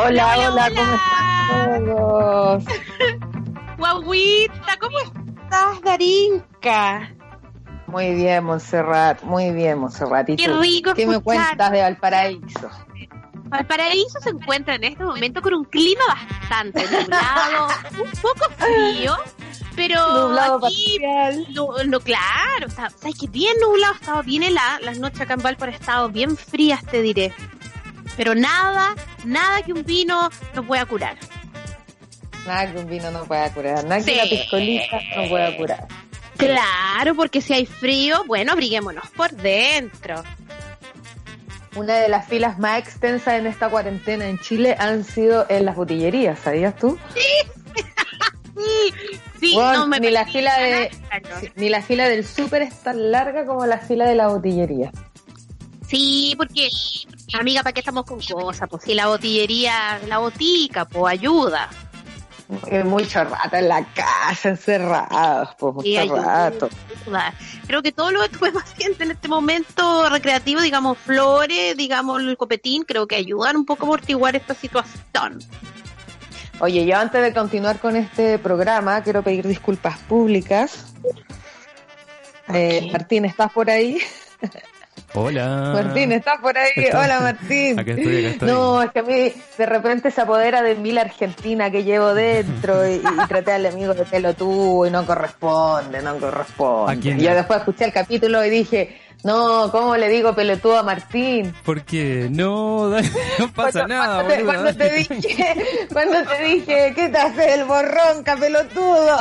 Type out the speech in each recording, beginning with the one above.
Hola, hola, ¿cómo están todos? Guaguita, ¿cómo estás, Darinka? Muy bien, Montserrat, muy bien, Montserrat. ¿Y Qué rico ¿Qué me escuchar. cuentas de Valparaíso? Valparaíso se encuentra en este momento con un clima bastante nublado, un poco frío, pero Nublado aquí, no, no, claro, está, sabes que bien nublado, ha estado bien helada, las noches acá en Valparaíso estado bien frías, te diré. Pero nada, nada que un vino no pueda curar. Nada que un vino no pueda curar, nada que una piscolita no pueda curar. Claro, porque si hay frío, bueno, abriguémonos por dentro. Una de las filas más extensas en esta cuarentena en Chile han sido en las botillerías, ¿sabías tú? Sí, sí, Bueno, no me ni la fila de- nada. Ni la fila del súper es tan larga como la fila de la botillería. Sí, porque, amiga, ¿para qué estamos con cosas? Pues si la botillería, la botica, pues ayuda. Eh, mucho rato en la casa, encerrados, pues mucho rato. ayuda. Creo que todo lo que tuve paciente en este momento recreativo, digamos, flores, digamos, el copetín, creo que ayudan un poco a amortiguar esta situación. Oye, yo antes de continuar con este programa, quiero pedir disculpas públicas. Eh, Martín, ¿estás por ahí? Hola. Martín, ¿estás por ahí? Está- Hola, Martín. Acá estoy, acá estoy. No, es que a mí de repente se apodera de mí la Argentina que llevo dentro y, y traté al amigo de pelotudo y no corresponde, no ¿A corresponde. Y yo después escuché el capítulo y dije, no, ¿cómo le digo pelotudo a Martín? ¿Por qué? No, no pasa Cuando- nada, cuando te, boluda, cuando te dije, cuando te dije, ¿qué te hace el borrón, pelotudo?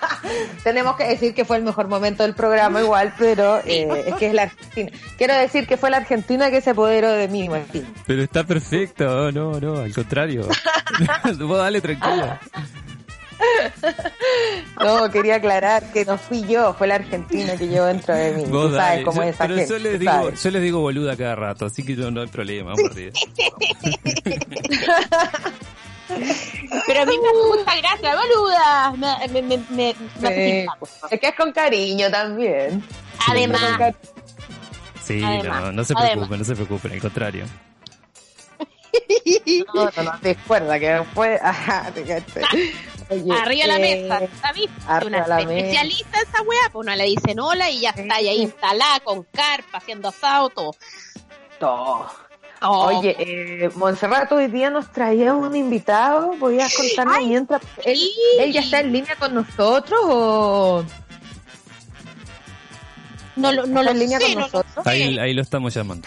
Tenemos que decir que fue el mejor momento del programa igual, pero eh, es que es la Argentina. Quiero decir que fue la Argentina que se apoderó de mí, Martín. Pero está perfecto, no, no, al contrario. Vos dale tranquila. No, quería aclarar que no fui yo, fue la Argentina que llevó dentro de mí. Vos Tú sabes dale. cómo Yo- es esa pero gente, yo les, digo, sabes. yo les digo boluda cada rato, así que no, no hay problema, vamos arriba. Pero a mí me hace mucha gracia, boluda. Me, me, me, me- Sí. Es que es con cariño también. Además, Sí, Además, no, no se además. preocupen, no se preocupen, al contrario. No, no, no, recuerda que después... Ajá, te. Oye, arriba la eh, mesa, ¿sabes? arriba Una la mesa. especialista en esa weá, pues uno le dicen hola y ya está, y ahí instalada con carpa, haciendo asado, todo. todo. Oh. Oye, eh, Montserrat, hoy día nos traía un invitado. ¿Podías contarnos Ay, mientras? Él, sí. ¿Él ya está en línea con nosotros o no, lo- no está lo en línea sé, con no lo nosotros? sé. Ahí, ahí lo estamos llamando.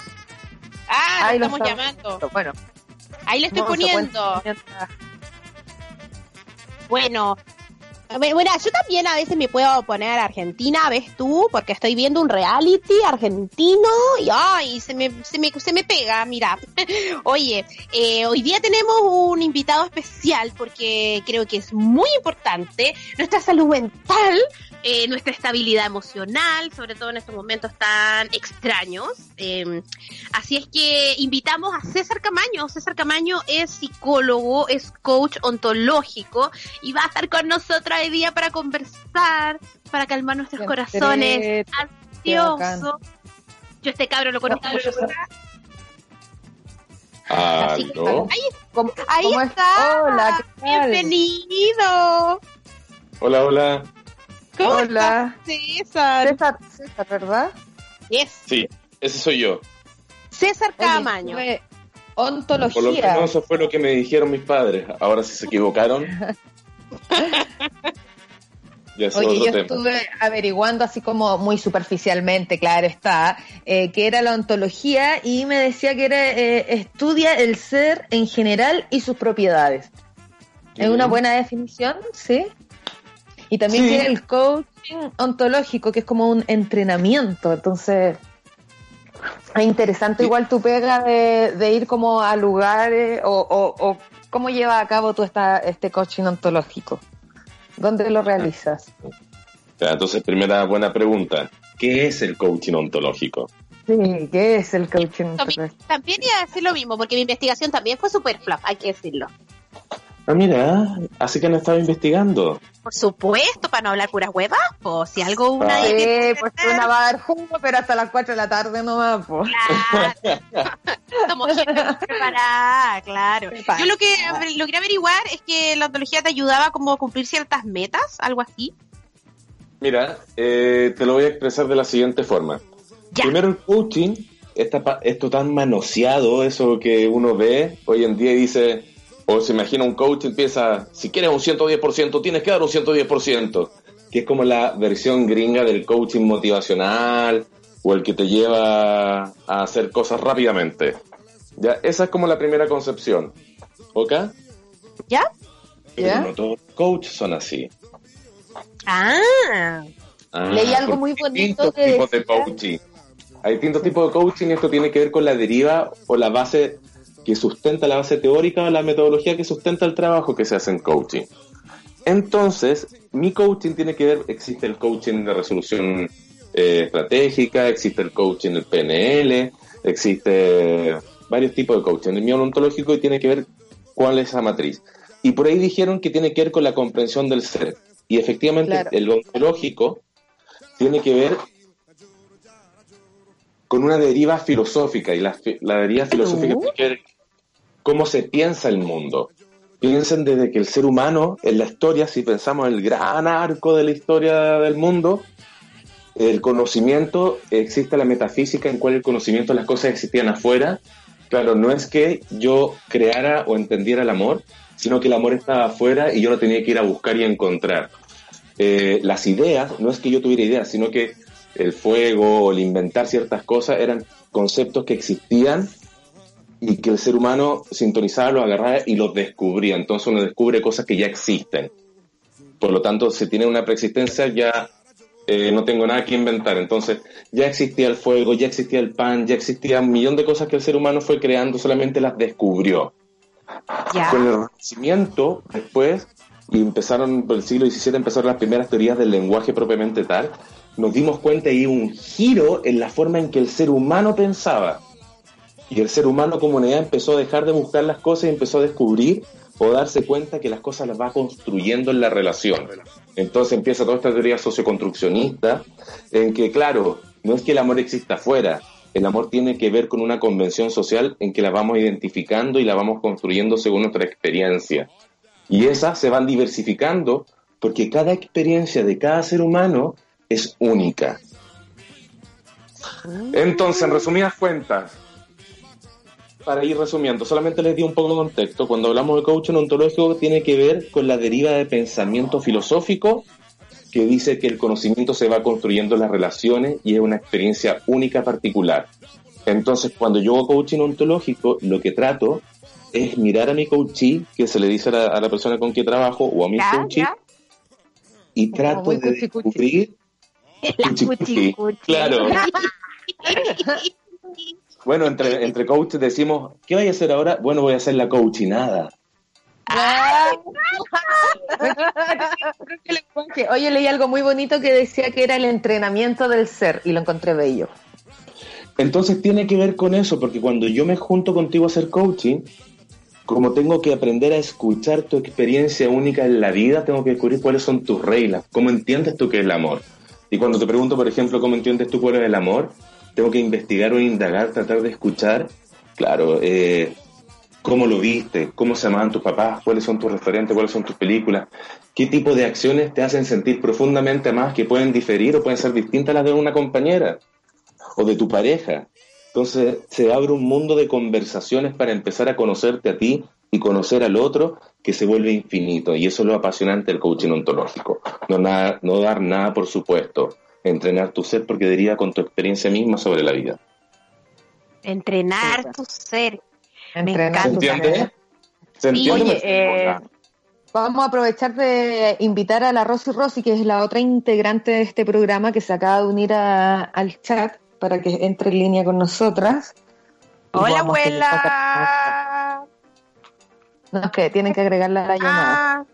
Ah, Ahí lo lo estamos estamos- llamando. Bueno, Ahí le estoy poniendo. Bueno, bueno, yo también a veces me puedo poner Argentina, ¿ves tú? Porque estoy viendo un reality argentino y ay, se me, se me, se me pega, mira. Oye, eh, hoy día tenemos un invitado especial porque creo que es muy importante nuestra salud mental, eh, nuestra estabilidad emocional, sobre todo en estos momentos tan extraños. Eh, así es que invitamos a César Camaño. César Camaño es psicólogo, es coach ontológico y va a estar con nosotros hoy día para conversar, para calmar nuestros Qué corazones ansiosos. Yo este cabro lo conozco. Así que- ¿Aló? ahí, ¿Cómo, ahí cómo es? está. Hola, ¿qué tal? Bienvenido. Hola, hola. ¿Cómo Hola. César? César, César, ¿verdad? Yes. Sí, ese soy yo. César Oye, Camaño. estuve- Por lo Ontología. menos eso fue lo que me dijeron mis padres. Ahora si se equivocaron. ya es Oye, yo tema. estuve averiguando así como muy superficialmente, claro está, eh, que era la ontología y me decía que era eh, estudia el ser en general y sus propiedades. Es una buena definición, ¿sí? Y también Sí. tiene el coaching ontológico, que es como un entrenamiento. Entonces, es interesante Sí. igual tu pega de, de ir como a lugares o, o, o cómo lleva a cabo tú esta, este coaching ontológico. ¿Dónde lo realizas? Entonces, primera buena pregunta. ¿Qué es el coaching ontológico? Sí, ¿qué es el coaching También, ontológico? también iba a decir lo mismo, porque mi investigación también fue super flop, hay que decirlo. Ah, mira, así que han estado investigando. Por supuesto, para no hablar puras huevas, pues si algo una Ah. Sí, pues una va a dar jugo, pero hasta las 4 de la tarde nomás, pues. Claro. Somos gente preparada, claro. Preparada. Yo lo que logré averiguar es que la ontología te ayudaba como a cumplir ciertas metas, algo así. Mira, eh, te lo voy a expresar de la siguiente forma. Ya. Primero el coaching, esta esto tan manoseado, eso que uno ve hoy en día y dice, o se imagina un coach empieza, si quieres un 110%, tienes que dar un 110%, que es como la versión gringa del coaching motivacional o el que te lleva a hacer cosas rápidamente. Ya, esa es como la primera concepción. ¿Ok? ¿Ya? Pero ¿Ya? no todos los coaches son así. Ah, Ah, Leí algo muy bonito que tipos de decía- coaching. Hay distintos tipos de coaching y esto tiene que ver con la deriva o la base que sustenta la base teórica o la metodología que sustenta el trabajo que se hace en coaching. Entonces, mi coaching tiene que ver, existe el coaching de resolución eh, estratégica, existe el coaching del PNL, existe varios tipos de coaching. El mío ontológico y tiene que ver cuál es esa matriz. Y por ahí dijeron que tiene que ver con la comprensión del ser. Y efectivamente Claro. el ontológico tiene que ver con una deriva filosófica y la deriva filosófica Uh. tiene que ver cómo se piensa el mundo. Piensen desde que el ser humano en la historia, si pensamos en el gran arco de la historia del mundo, el conocimiento, existe la metafísica en cual el conocimiento de las cosas existían afuera. Claro, no es que yo creara o entendiera el amor, sino que el amor estaba afuera y yo lo tenía que ir a buscar y encontrar. Eh, las ideas, no es que yo tuviera ideas, sino que el fuego o el inventar ciertas cosas eran conceptos que existían y que el ser humano sintonizaba, los agarraba y los descubría. Entonces uno descubre cosas que ya existen. Por lo tanto, si tiene una preexistencia, ya eh, no tengo nada que inventar. Entonces, ya existía el fuego, ya existía el pan, ya existía un millón de cosas que el ser humano fue creando, solamente las descubrió. Con el Renacimiento, después, y empezaron, por el siglo XVII, empezaron las primeras teorías del lenguaje propiamente tal, nos dimos cuenta y un giro en la forma en que el ser humano pensaba. Y el ser humano como unidad empezó a dejar de buscar las cosas y empezó a descubrir o darse cuenta que las cosas las va construyendo en la relación. Entonces empieza toda esta teoría socioconstruccionista en que, claro, no es que el amor exista afuera, el amor tiene que ver con una convención social en que la vamos identificando y la vamos construyendo según nuestra experiencia. Y esas se van diversificando porque cada experiencia de cada ser humano es única. Entonces, en resumidas cuentas, para ir resumiendo, solamente les di un poco de contexto. Cuando hablamos de coaching ontológico, tiene que ver con la deriva de pensamiento filosófico que dice que el conocimiento se va construyendo en las relaciones y es una experiencia única particular. Entonces, cuando yo hago coaching ontológico, lo que trato es mirar a mi coachee, que se le dice a la, a la persona con que trabajo, o a mi Ya, coachee, ya. y trato de cuchi-cuchi. descubrir... La Cuchi-cuchi. cuchi-cuchi. Claro. Bueno, entre, entre coaches decimos, ¿qué voy a hacer ahora? Bueno, voy a hacer la coachinada. Oye, leí algo muy bonito que decía que era el entrenamiento del ser y lo encontré bello. Entonces tiene que ver con eso, porque cuando yo me junto contigo a hacer coaching, como tengo que aprender a escuchar tu experiencia única en la vida, tengo que descubrir cuáles son tus reglas, cómo entiendes tú qué es el amor. Y cuando te pregunto, por ejemplo, cómo entiendes tú cuál es el amor, tengo que investigar o indagar, tratar de escuchar, claro, eh, cómo lo viste, cómo se llamaban tus papás, cuáles son tus referentes, cuáles son tus películas, qué tipo de acciones te hacen sentir profundamente más que pueden diferir o pueden ser distintas a las de una compañera o de tu pareja. Entonces se abre un mundo de conversaciones para empezar a conocerte a ti y conocer al otro que se vuelve infinito. Y eso es lo apasionante del coaching ontológico. No, nada, no dar nada por supuesto. Entrenar tu ser porque deriva con tu experiencia misma sobre la vida. Entrenar tu ser. Entrenar ¿Se tu entiende? ser. ¿Se Sí, entiende? Oye, eh, Vamos a aprovechar de invitar a la Rosy Rosy, que es la otra integrante de este programa que se acaba de unir a- al chat para que entre en línea con nosotras. Hola, abuela. No, es que tienen que agregarla a la llamada. Ah,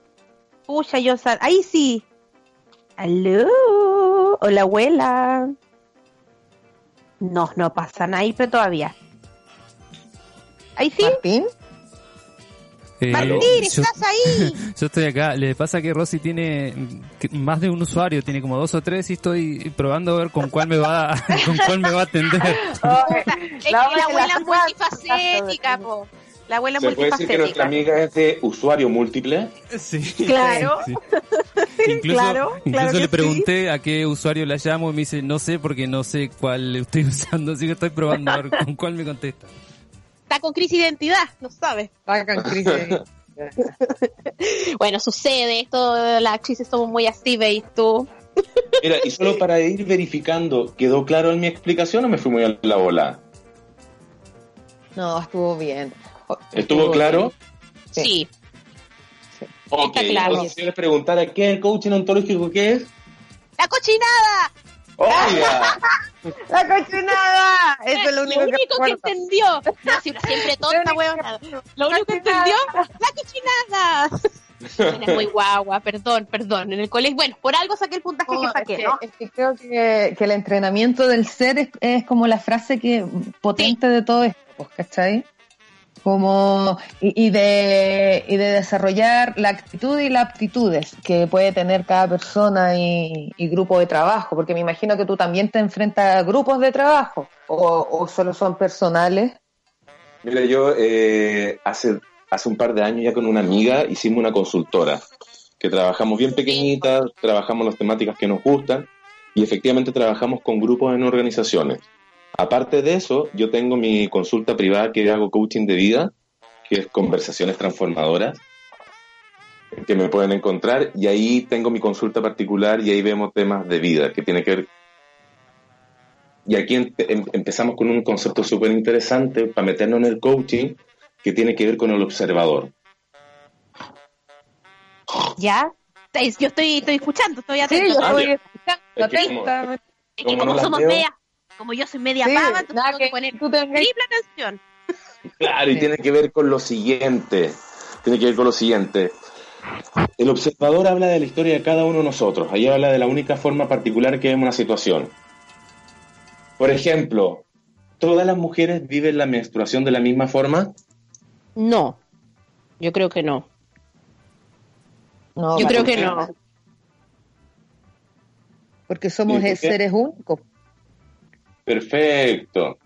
pucha, yo sal. Ahí sí. Aló. Hola, abuela. No, no pasan ahí, pero todavía. Ahí sí. Martín, Eh, Martín, yo, estás ahí. yo estoy acá. Le pasa que Rosy tiene más de un usuario, tiene como dos o tres y estoy probando a ver con cuál me va, con cuál me va a atender. Es que La la abuela es la multifacética, po. La abuela ¿Se puede decir que nuestra amiga es de usuario múltiple? Sí. Claro. Sí. Incluso, Claro, incluso claro le sí. pregunté a qué usuario la llamo y me dice, no sé porque no sé cuál le estoy usando, así que estoy probando a ver con cuál me contesta. Está con crisis de identidad, no sabes. hagan crisis. Bueno, sucede, esto, las actrices somos muy así, ¿veis tú? Mira, y solo para ir verificando, ¿quedó claro en mi explicación o me fui muy a la bola? No, estuvo bien. ¿Estuvo claro? Sí. Sí. Ok, Está claro. entonces si yo les preguntara qué es el coaching ontológico, ¿qué es? ¡La cochinada! ¡Oiga! ¡La cochinada! Eso es lo único, que, entendió. No, siempre tonta, weón. Lo único que entendió, la cochinada. Es muy guagua, perdón, perdón. En el colegio, bueno, por algo saqué el puntaje No, que es, saqué, que, ¿no? es que creo que, que el entrenamiento del ser es, es como la frase que potente de todo esto, pues, ¿cachai? Como, y, de, y de desarrollar la actitud y las aptitudes que puede tener cada persona y, grupo de trabajo, porque me imagino que tú también te enfrentas a grupos de trabajo, o, o solo son personales. Mira, yo eh, hace, hace un par de años ya con una amiga hicimos una consultora, que trabajamos bien pequeñita, trabajamos las temáticas que nos gustan y efectivamente trabajamos con grupos en organizaciones. Aparte de eso, yo tengo mi consulta privada que hago coaching de vida, que es conversaciones transformadoras, que me pueden encontrar y ahí tengo mi consulta particular y ahí vemos temas de vida que tiene que ver y aquí em- em- empezamos con un concepto súper interesante para meternos en el coaching que tiene que ver con el observador. ¿Ya? Yo estoy, estoy escuchando, estoy Sí, atento. yo Ah, estoy escuchando Es que como- atenta. es que como como no las somos veo. Como yo soy media Sí, pava, nada tengo que que poner tú tengas- triple atención. Claro, y Sí. tiene que ver con lo siguiente. Tiene que ver con lo siguiente. El observador habla de la historia de cada uno de nosotros. Ahí habla de la única forma particular que vemos una situación. Por ejemplo, ¿todas las mujeres viven la menstruación de la misma forma? No, yo creo que no. No, Yo creo que no. Porque somos seres únicos. Perfecto.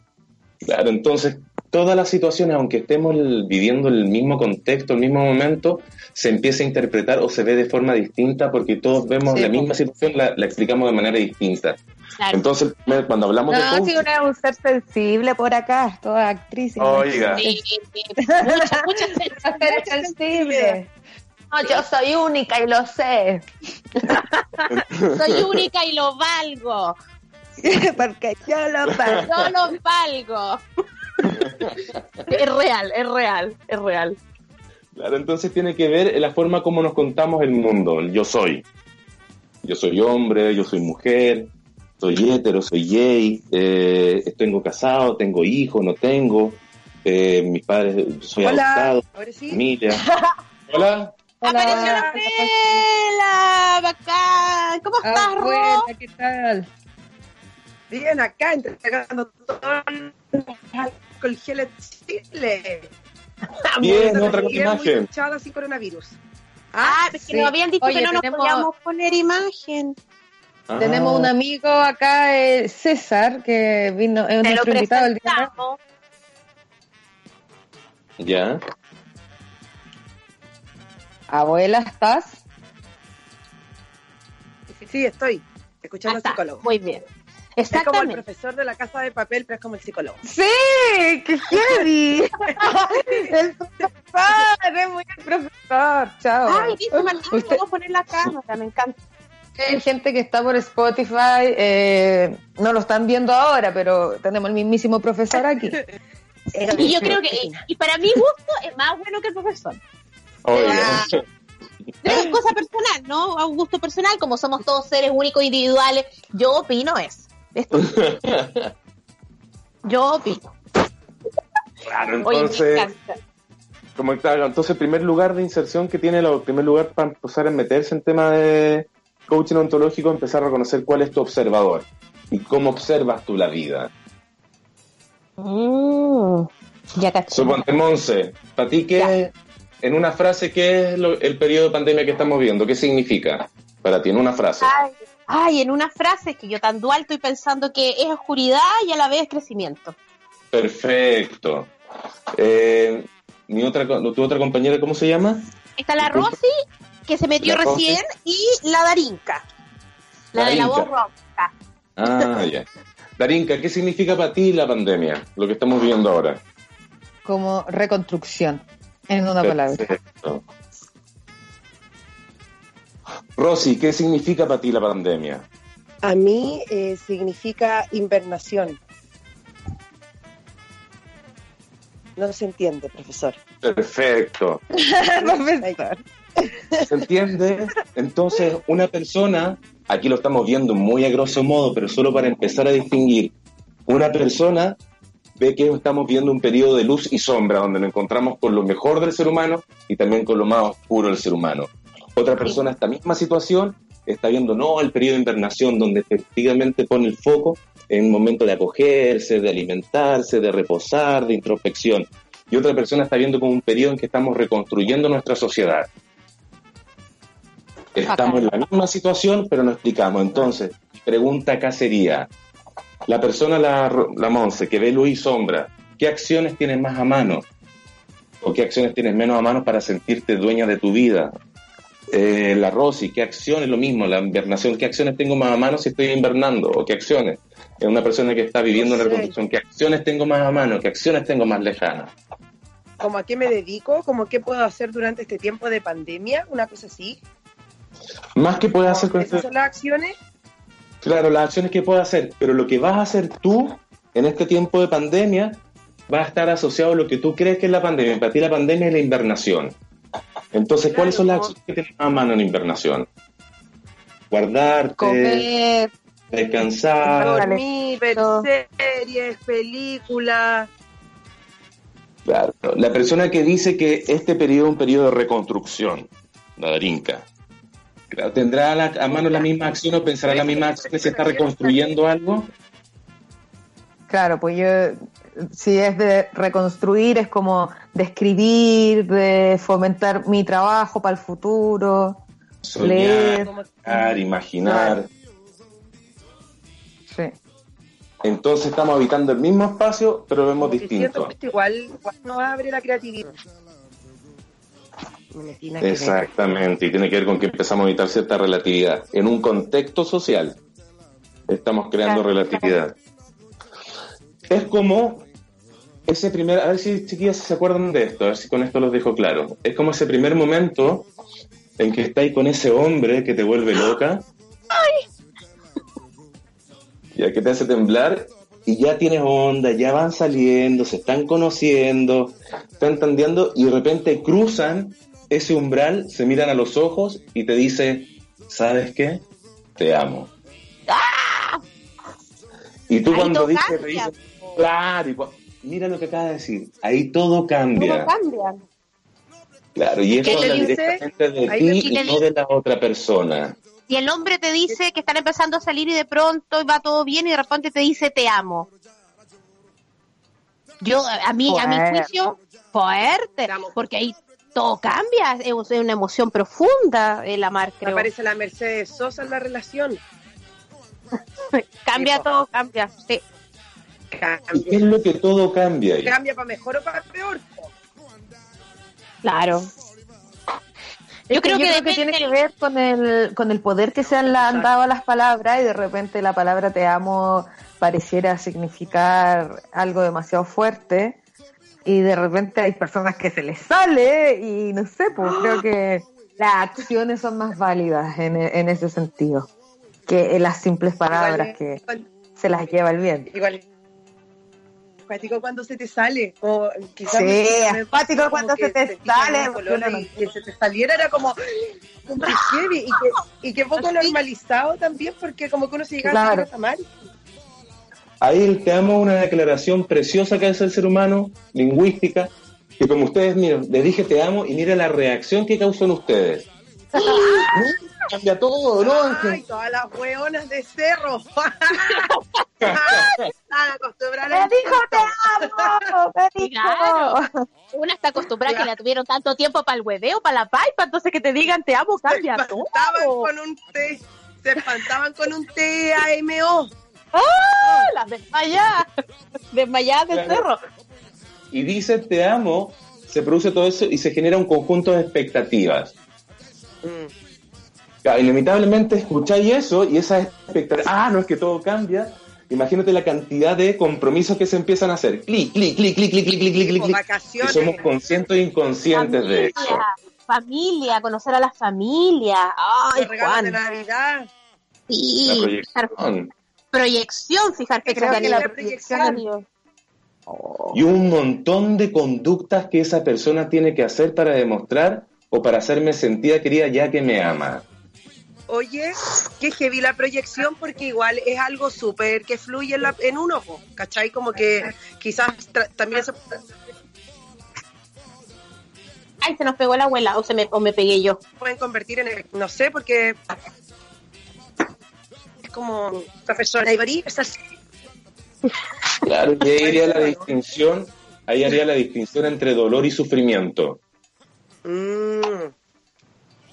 Claro, entonces todas las situaciones, aunque estemos viviendo el mismo contexto, el mismo momento, se empieza a interpretar o se ve de forma distinta porque todos vemos Sí, la misma situación, la, la explicamos de manera distinta. Claro. Entonces, cuando hablamos de No, si una es un ser sensible por acá, toda actriz. Oiga. Sí, sí, mucha, mucha Un ser sensible. No, yo soy única y lo sé. Soy única y lo valgo. Porque yo lo pago. Yo lo valgo. es real, es real, es real. Claro, entonces tiene que ver la forma como nos contamos el mundo, el yo soy. Yo soy hombre, yo soy mujer, soy hétero, soy gay, eh, tengo casado, tengo hijos, no tengo, eh, mis padres, soy adoptado, ahora sí. familia. Hola, Apareció la Pela, bacán. ¿Cómo estás, Ah, Ro? buena, ¿qué tal? Bien, acá entregando todo el gel en Chile. bien, Muy otra imagen. sin coronavirus. Ah, es que sí. nos habían dicho Oye, que no nos tenemos- podíamos poner imagen. Ah, Tenemos un amigo acá, eh, César, que vino, es nuestro invitado el día de. Ya, Abuela, ¿estás? Sí, estoy escuchando Ah, al psicólogo. Muy bien. Es como el Exactamente. profesor de la casa de papel, pero es como el psicólogo. Sí, qué heavy. el profesor, es muy el profesor. Chao. Ay, dice Martín, Usted- vamos a poner la cámara, me encanta. Hay gente que está por Spotify, eh, no lo están viendo ahora, pero tenemos el mismísimo profesor aquí. Y yo creo que, y para mi gusto, es más bueno que el profesor. Oye, Ah. Es cosa personal, ¿no? A un gusto personal, como somos todos seres únicos, individuales. Yo opino eso. Esto. Yo opino. Claro, Oye, entonces, encanta. como claro, entonces el primer lugar de inserción que tiene, el primer lugar para empezar a meterse en tema de coaching ontológico, empezar a reconocer cuál es tu observador y cómo observas tú la vida. Mm, ya caché. Suponte, Monse, para ti, ¿qué, en una frase, ¿qué es lo- el periodo de pandemia que estamos viendo? ¿Qué significa para ti en una frase? Ay, ay, en una frase que yo tan dual estoy pensando que es oscuridad y a la vez crecimiento. Perfecto. Eh, mi otra, tu otra compañera, ¿cómo se llama? Está la. Rosy, que se metió La Rosy. recién, y la Darinka, la de la voz ronca. Ah, ya. Darinka, ¿qué significa para ti la pandemia? Lo que estamos viviendo ahora. Como reconstrucción, en una palabra. Rosy, ¿qué significa para ti la pandemia? A mí eh, significa invernación. No se entiende, profesor. Perfecto. Profesor. ¿Se entiende? Entonces, una persona, aquí lo estamos viendo muy a grosso modo, pero solo para empezar a distinguir, una persona ve que estamos viendo un periodo de luz y sombra, donde nos encontramos con lo mejor del ser humano y también con lo más oscuro del ser humano. Otra persona, esta misma situación, está viendo, no, el periodo de invernación, donde efectivamente pone el foco en un momento de acogerse, de alimentarse, de reposar, de introspección. Y otra persona está viendo como un periodo en que estamos reconstruyendo nuestra sociedad. Estamos en la misma situación, pero no explicamos. Entonces, pregunta acá sería, la persona, la, la Monse, que ve luz y sombra, ¿qué acciones tienes más a mano? ¿O qué acciones tienes menos a mano para sentirte dueña de tu vida? Eh, la Rosy, ¿qué acciones? Lo mismo, la invernación, ¿qué acciones tengo más a mano si estoy invernando? ¿O qué acciones? Es una persona que está viviendo una reconstrucción, ¿qué acciones tengo más a mano? ¿Qué acciones tengo más lejanas? ¿Cómo a qué me dedico? ¿Cómo qué puedo hacer durante este tiempo de pandemia? Una cosa así. Más que puedes hacer con ¿Esas este- son las acciones? Claro, las acciones que puedes hacer, pero lo que vas a hacer tú en este tiempo de pandemia va a estar asociado a lo que tú crees que es la pandemia. Para ti la pandemia es la invernación. Entonces, ¿cuáles son las acciones que tienes a mano en invernación? Guardarte, Comer, descansar. Dormir, ver series, películas. Claro. La persona que dice que este periodo es un periodo de reconstrucción, la Darinka, claro, ¿tendrá a, la- a mano la misma acción o pensará la misma acción que se está reconstruyendo algo? claro, pues yo, si es de reconstruir, es como de escribir, de fomentar mi trabajo para el futuro, leer. Soñar, imaginar. Sí. Entonces estamos habitando el mismo espacio, pero vemos distinto. que esto igual, igual nos abre la creatividad. Exactamente, y tiene que ver con que empezamos a evitar cierta relatividad. En un contexto social estamos creando Claro. relatividad. Es como ese primer, a ver si chiquillas se acuerdan de esto, a ver si con esto los dejo claro. Es como ese primer momento en que estáis con ese hombre que te vuelve loca. Ya que te hace temblar y ya tienes onda, ya van saliendo, se están conociendo, están tandeando y de repente cruzan ese umbral, se miran a los ojos y te dice, ¿sabes qué? Te amo. Y tú Ahí cuando dices, claro, y mira lo que acaba de decir, ahí todo cambia. ¿Cómo cambian? Claro, y eso ¿Qué le habla dice? directamente de ti y ¿qué le no de la otra persona. Y el hombre te dice que están empezando a salir y de pronto va todo bien y de repente te dice te amo. Yo, a mí, a mi juicio, fuerte, porque ahí todo cambia, es una emoción profunda el amar, creo. Aparece la Mercedes Sosa en la relación. Cambia Sí, todo, cambia. Sí. ¿Y qué es lo que todo cambia ahí? cambia para mejor o para peor. Claro. Yo creo que, depende tiene que ver con el, con el poder que se han, la- han dado a las palabras y de repente la palabra te amo pareciera significar algo demasiado fuerte y de repente hay personas que se les sale y no sé, pues creo que las acciones son más válidas en, e- en ese sentido que las simples palabras Igual- que igual- se las lleva el viento. igual cuático cuando se te sale. O quizás Sí, es cuático cuando se te sale, y que se te saliera era como, heavy y que, y que poco normalizado también porque como que uno se llegaba Claro. a mal. Ahí te amo es una declaración preciosa que hace el ser humano, lingüística, que como ustedes, miren, les dije te amo y mira la reacción que causó en ustedes. Cambia todo, ¿no? Ay, todas las hueonas de cerro. Están acostumbradas Me dijo te amo, me dijo. Claro. Una está acostumbrada que la tuvieron tanto tiempo para el hueveo, para la paipa, entonces que te digan te amo, Se cambia espantaban todo. con un T, se espantaban con un T-A-M-O. ¡Ah! Las desmayadas. Desmayadas del Claro. cerro. Y dice te amo, se produce todo eso y se genera un conjunto de expectativas. Claro, inevitablemente escucháis eso y esas expectativas, ah, no es que todo cambia. Imagínate la cantidad de compromisos que se empiezan a hacer. Clic, clic, clic, clic, clic, clic, clic, clic, clic. Somos conscientes e inconscientes de eso. Familia, familia, conocer a la familia. Ay, Juan. de Navidad. La Sí, fijar- proyección. proyección, fijar Creo de que la aniversario. Y un montón de conductas que esa persona tiene que hacer para demostrar o para hacerme sentida querida ya que me ama. Oye, que heavy la proyección porque igual es algo súper que fluye en, la- en uno, ¿cachai? Como que quizás tra- también se Ay, se nos pegó la abuela o, se me, o me pegué yo. pueden convertir en, el- no sé, porque es como profesora estás Claro, y ahí haría la distinción, ahí haría la distinción entre dolor y sufrimiento. Mm,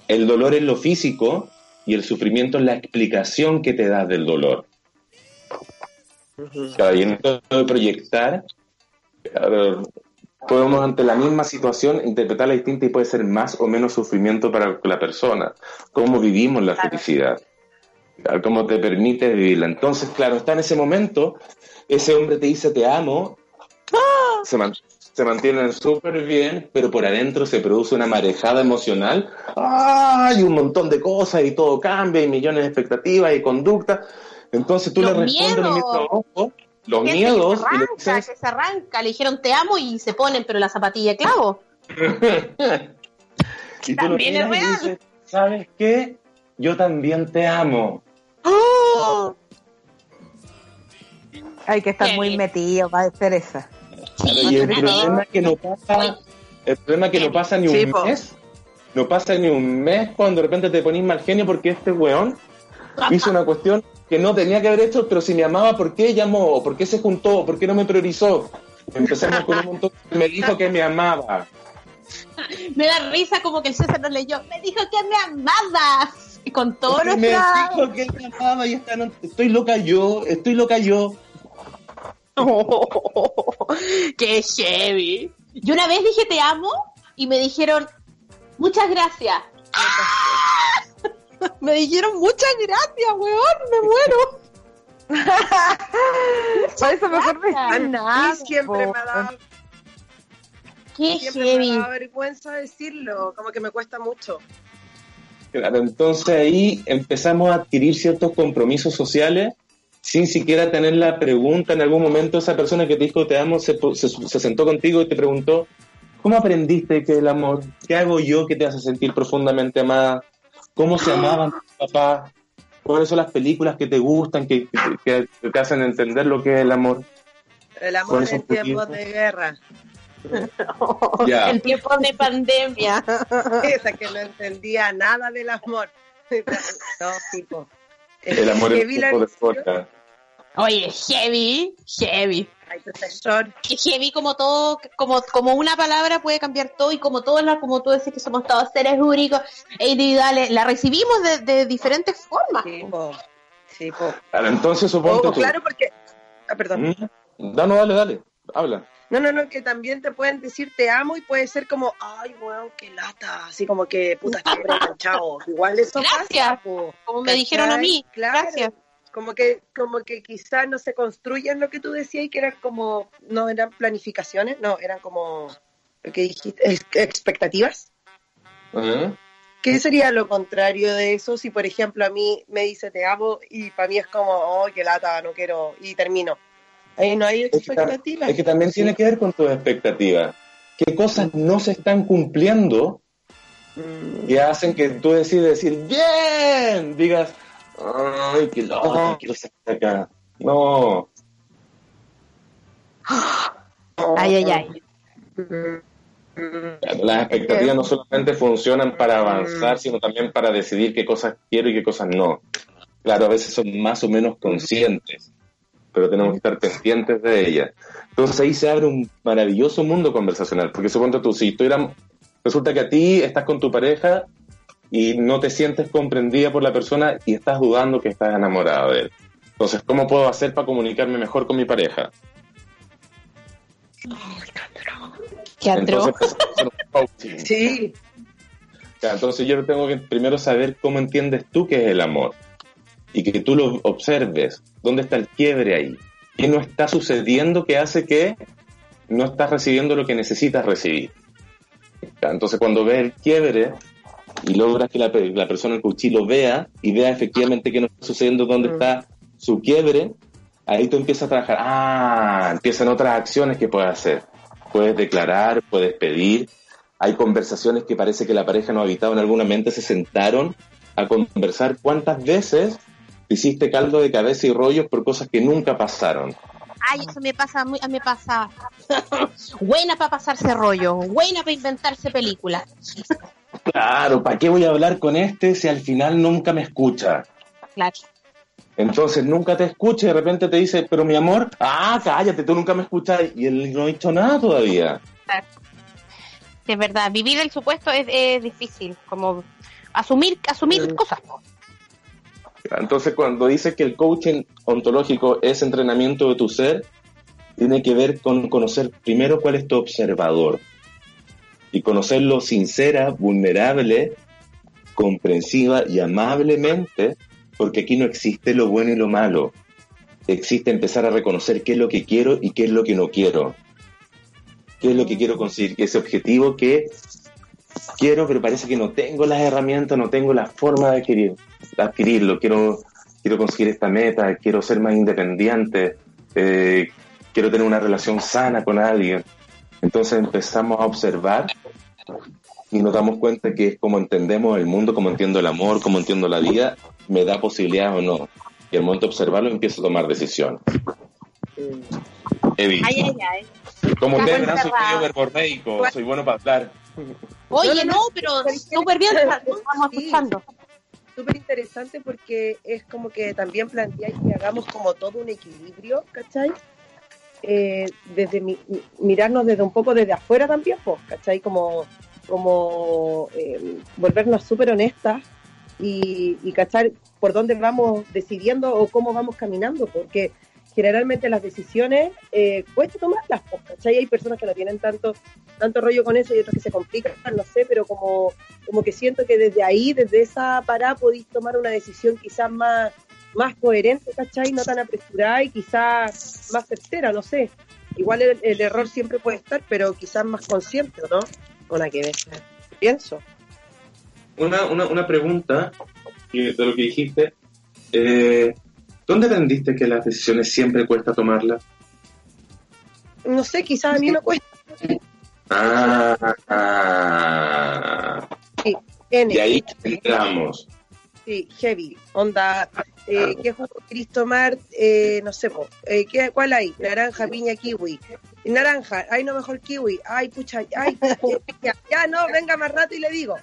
El dolor es lo físico y el sufrimiento es la explicación que te das del dolor. Y en esto de proyectar, podemos ante la misma situación interpretarla distinta y puede ser más o menos sufrimiento para la persona. Cómo vivimos la felicidad. Cómo te permite vivirla. Entonces, claro, está en ese momento, ese hombre te dice te amo, se, man- se mantienen súper bien, pero por adentro se produce una marejada emocional. ¡Ay! Un montón de cosas y todo cambia y millones de expectativas y conductas. Entonces tú Los le respondes miedos. mismo ojo, los Gente miedos que se y le arranca, dices, que se arranca, le dijeron te amo y se ponen, pero la zapatilla de clavo. y tú También es y real. dices, ¿sabes qué? Yo también te amo. Hay que estar muy bien. metido para hacer esa. Y el problema es que no pasa, el problema es que no pasa ni un mes. No pasa ni un mes cuando de repente te ponís mal genio porque este weón hizo una cuestión que no tenía que haber hecho, pero si me amaba, ¿por qué llamó? ¿Por qué se juntó? ¿Por qué no me priorizó? Empezamos con un montón. Me dijo que me amaba. Me da risa como que el César nos leyó. Me dijo que me amabas. Y con todo me nuestra... dijo que me amaba y esta no- estoy loca yo, estoy loca yo. ¡Qué heavy! Yo una vez dije te amo y me dijeron muchas gracias. me dijeron muchas gracias, weón, me muero. Por eso mejor no a siempre me ha dado, ¡Qué siempre me heavy! da vergüenza decirlo, como que me cuesta mucho. Claro, entonces ahí empezamos a adquirir ciertos compromisos sociales sin siquiera tener la pregunta en algún momento esa persona que te dijo te amo se, se- se sentó contigo y te preguntó ¿cómo aprendiste que el amor? ¿Qué hago yo que te hace sentir profundamente amada? ¿Cómo se amaban tus papás? ¿Cuáles son las películas que te gustan, que, que- que te hacen entender lo que es el amor? El amor ¿Cuáles en tiempos de guerra. En tiempos de pandemia. Esa que no entendía nada del amor. No, tipo. El amor es tipo de forja. Oye, heavy, heavy. Ay, profesor. Que heavy como todo, como, como una palabra puede cambiar todo y como todos la, como tú decís que somos todos seres únicos e individuales, la recibimos de, de diferentes formas. Sí, po. Sí, po. Claro, entonces suponte Oh, claro, porque. Ah, perdón. ¿Mm? No, no, dale, dale, habla. No, no, no, que también te pueden decir te amo y puede ser como, ay, weón, qué lata. Así como que, puta, que hombre enganchado. Igual eso Gracias. pasa, po. Como me ¿Cachai? dijeron a mí. Claro. Gracias. Como que, como que quizás no se construyen lo que tú decías y que eran como, no eran planificaciones, no, eran como, lo que dijiste, ex- expectativas. Ajá. ¿Qué sería lo contrario de eso si, por ejemplo, a mí me dice te amo y para mí es como, oh, qué lata, no quiero, y termino? Ahí no hay Es que, tam- expectativas. es que también tiene que ver con tus expectativas. ¿Qué cosas no se están cumpliendo Mm, que hacen que tú decides decir, bien, digas, ay, qué loco, quiero salir de acá. No, Ay, ay, ay. las expectativas no solamente funcionan para avanzar, sino también para decidir qué cosas quiero y qué cosas no. Claro, a veces son más o menos conscientes, pero tenemos que estar pendientes de ellas. Entonces ahí se abre un maravilloso mundo conversacional, porque suponte tú, si tú eras- resulta que a ti estás con tu pareja y no te sientes comprendida por la persona y estás dudando que estás enamorada de él. Entonces, ¿cómo puedo hacer para comunicarme mejor con mi pareja? Qué. Entonces, coaching. Sí, entonces yo tengo que primero saber cómo entiendes tú qué es el amor y que tú lo observes. ¿Dónde está el quiebre ahí? ¿Qué no está sucediendo que hace que no estás recibiendo lo que necesitas recibir? Entonces cuando ves el quiebre y logras que la, la persona, el cuchillo, vea y vea efectivamente qué no está sucediendo, dónde está su quiebre, ahí tú empiezas a trabajar. Ah, empiezan otras acciones que puedes hacer. Puedes declarar, puedes pedir, hay conversaciones que parece que la pareja no habitaba en alguna mente, se sentaron a conversar cuántas veces te hiciste caldo de cabeza y rollos por cosas que nunca pasaron. Ay, eso me pasa, muy, me pasa. buena para pasarse rollo, buena para inventarse películas. Claro, ¿para qué voy a hablar con este si al final nunca me escucha? Claro. Entonces nunca te escucha y de repente te dice, pero mi amor, ah, cállate, tú nunca me escuchas y él no ha dicho nada todavía. Sí, es verdad, vivir el supuesto es, es difícil, como asumir, asumir cosas. Entonces cuando dice que el coaching ontológico es entrenamiento de tu ser, tiene que ver con conocer primero cuál es tu observador y conocerlo sincera, vulnerable, comprensiva y amablemente, porque aquí no existe lo bueno y lo malo. Existe empezar a reconocer qué es lo que quiero y qué es lo que no quiero. ¿Qué es lo que quiero conseguir? Ese objetivo que quiero, pero parece que no tengo las herramientas, no tengo la forma de adquirir, de adquirirlo. Quiero, quiero conseguir esta meta, quiero ser más independiente, eh, quiero tener una relación sana con alguien. Entonces empezamos a observar y nos damos cuenta que es como entendemos el mundo, como entiendo el amor, como entiendo la vida, me da posibilidades o no. Y al momento de observarlo empiezo a tomar decisiones. Evi, Ay, ay, ay. como ustedes verán, soy medio verborreico, soy bueno para hablar. Oye, No, no, no, pero súper bien, estamos Sí. escuchando. súper interesante porque es como que también planteáis que hagamos como todo un equilibrio, ¿cachai? Eh, desde mi- mi- mirarnos desde un poco desde afuera también, pues, ¿cachai? Como, como eh, volvernos súper honestas y, y cachar por dónde vamos decidiendo o cómo vamos caminando, porque generalmente las decisiones eh, cuesta tomarlas, ¿cachai? Hay personas que no tienen tanto tanto rollo con eso y otras que se complican, no sé, pero como, como que siento que desde ahí, desde esa parada, podéis tomar una decisión quizás más, más coherente, ¿cachai? No tan apresurada y quizás más certera, no sé. Igual el, error siempre puede estar, pero quizás más consciente, ¿o ¿no? Una que ver. Pienso. Una, una, una pregunta eh, de lo que dijiste. Eh, ¿Dónde aprendiste que las decisiones siempre cuesta tomarlas? No sé, quizás a mí me cuesta. Ah, ah, N, y ahí entramos. sí, heavy, onda, eh, ¿qué jugo querís tomar? Eh, no sé, po, eh, ¿qué, ¿cuál hay? Naranja, piña, kiwi. Naranja, ay, no, mejor kiwi. Ay, pucha, ay, piña. ya, no, venga más rato y le digo.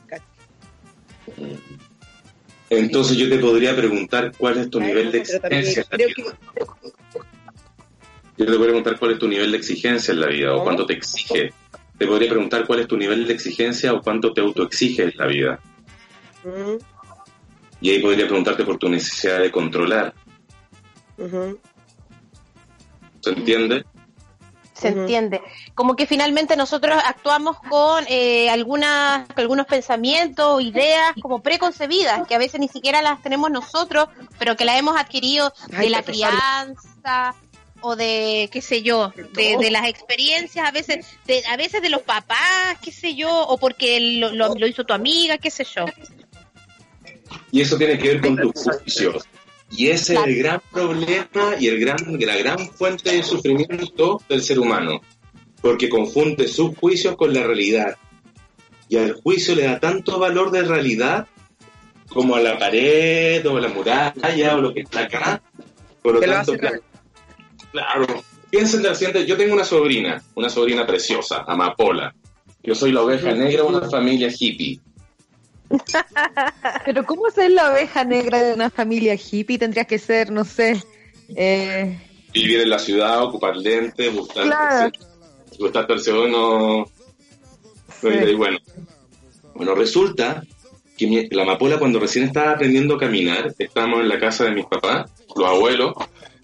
Entonces yo te podría preguntar cuál es tu nivel de también exigencia en la vida. que Yo te podría preguntar cuál es tu nivel de exigencia en la vida o cuánto te exige. Te podría preguntar cuál es tu nivel de exigencia o cuánto te autoexige en la vida. Mm, Y ahí podría preguntarte por tu necesidad de controlar. ¿Se entiende? Se entiende. Como que finalmente nosotros actuamos con eh, algunas, con algunos pensamientos, ideas como preconcebidas, que a veces ni siquiera las tenemos nosotros, pero que las hemos adquirido Ay, de la crianza o de, qué sé yo, de, de las experiencias, a veces de, a veces de los papás, qué sé yo, o porque lo, lo, lo hizo tu amiga, qué sé yo. Y eso tiene que ver con tus juicios. Y ese es el gran problema y el gran, la gran fuente de sufrimiento del ser humano, porque confunde sus juicios con la realidad. Y al juicio le da tanto valor de realidad como a la pared o a la muralla o lo que está acá. Por lo tanto, claro, piensen de la siguiente, yo tengo una sobrina, una sobrina preciosa, Amapola. Yo soy la oveja negra de una familia hippie. Pero ¿cómo ser la oveja negra de una familia hippie? Tendrías que ser, no sé, eh, Vivir en la ciudad, ocupar lentes, buscar Claro. gustar torce no... Sí. Y bueno, bueno, resulta que mi- la amapola cuando recién estaba aprendiendo a caminar, estábamos en la casa de mis papás, los abuelos,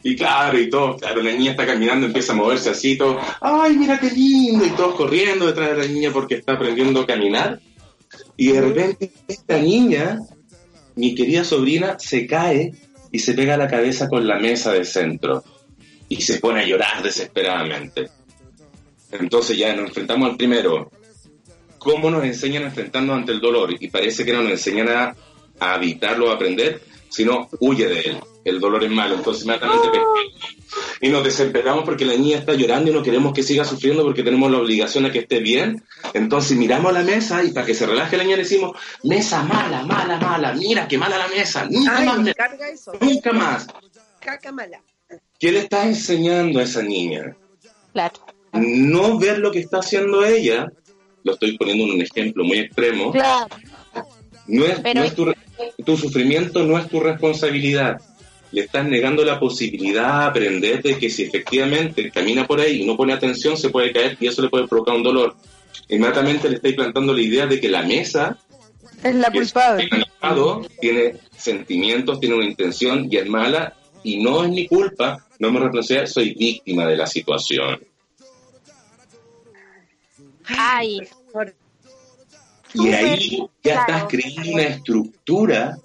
y claro, y todo, claro, la niña está caminando, empieza a moverse así, todo, ay, mira qué lindo, y todos corriendo detrás de la niña porque está aprendiendo a caminar, y de repente esta niña, mi querida sobrina, se cae y se pega la cabeza con la mesa del centro, y se pone a llorar desesperadamente. Entonces ya nos enfrentamos al primero, cómo nos enseñan a enfrentarnos ante el dolor y parece que no nos enseñan a, a evitarlo, a aprender, sino huye de él. El dolor es malo, entonces inmediatamente y nos desesperamos porque la niña está llorando y no queremos que siga sufriendo porque tenemos la obligación a que esté bien. Entonces miramos a la mesa y para que se relaje la niña le decimos, mesa mala, mala, mala, mira qué mala la mesa, nunca Ay, más, me carga eso. nunca más. Caca mala. ¿Qué le estás enseñando a esa niña? Claro. no ver lo que está haciendo ella, lo estoy poniendo en un ejemplo muy extremo, Claro. no es, Pero- no es tu, re- tu sufrimiento no es tu responsabilidad. Le estás negando la posibilidad de aprender de que si efectivamente camina por ahí y no pone atención, se puede caer y eso le puede provocar un dolor. Inmediatamente le estáis plantando la idea de que la mesa es la es culpable. tiene sentimientos, tiene una intención y es mala y no es mi culpa, no me responsabilidad, soy víctima de la situación. Ay, Y ahí ya claro. estás creando una estructura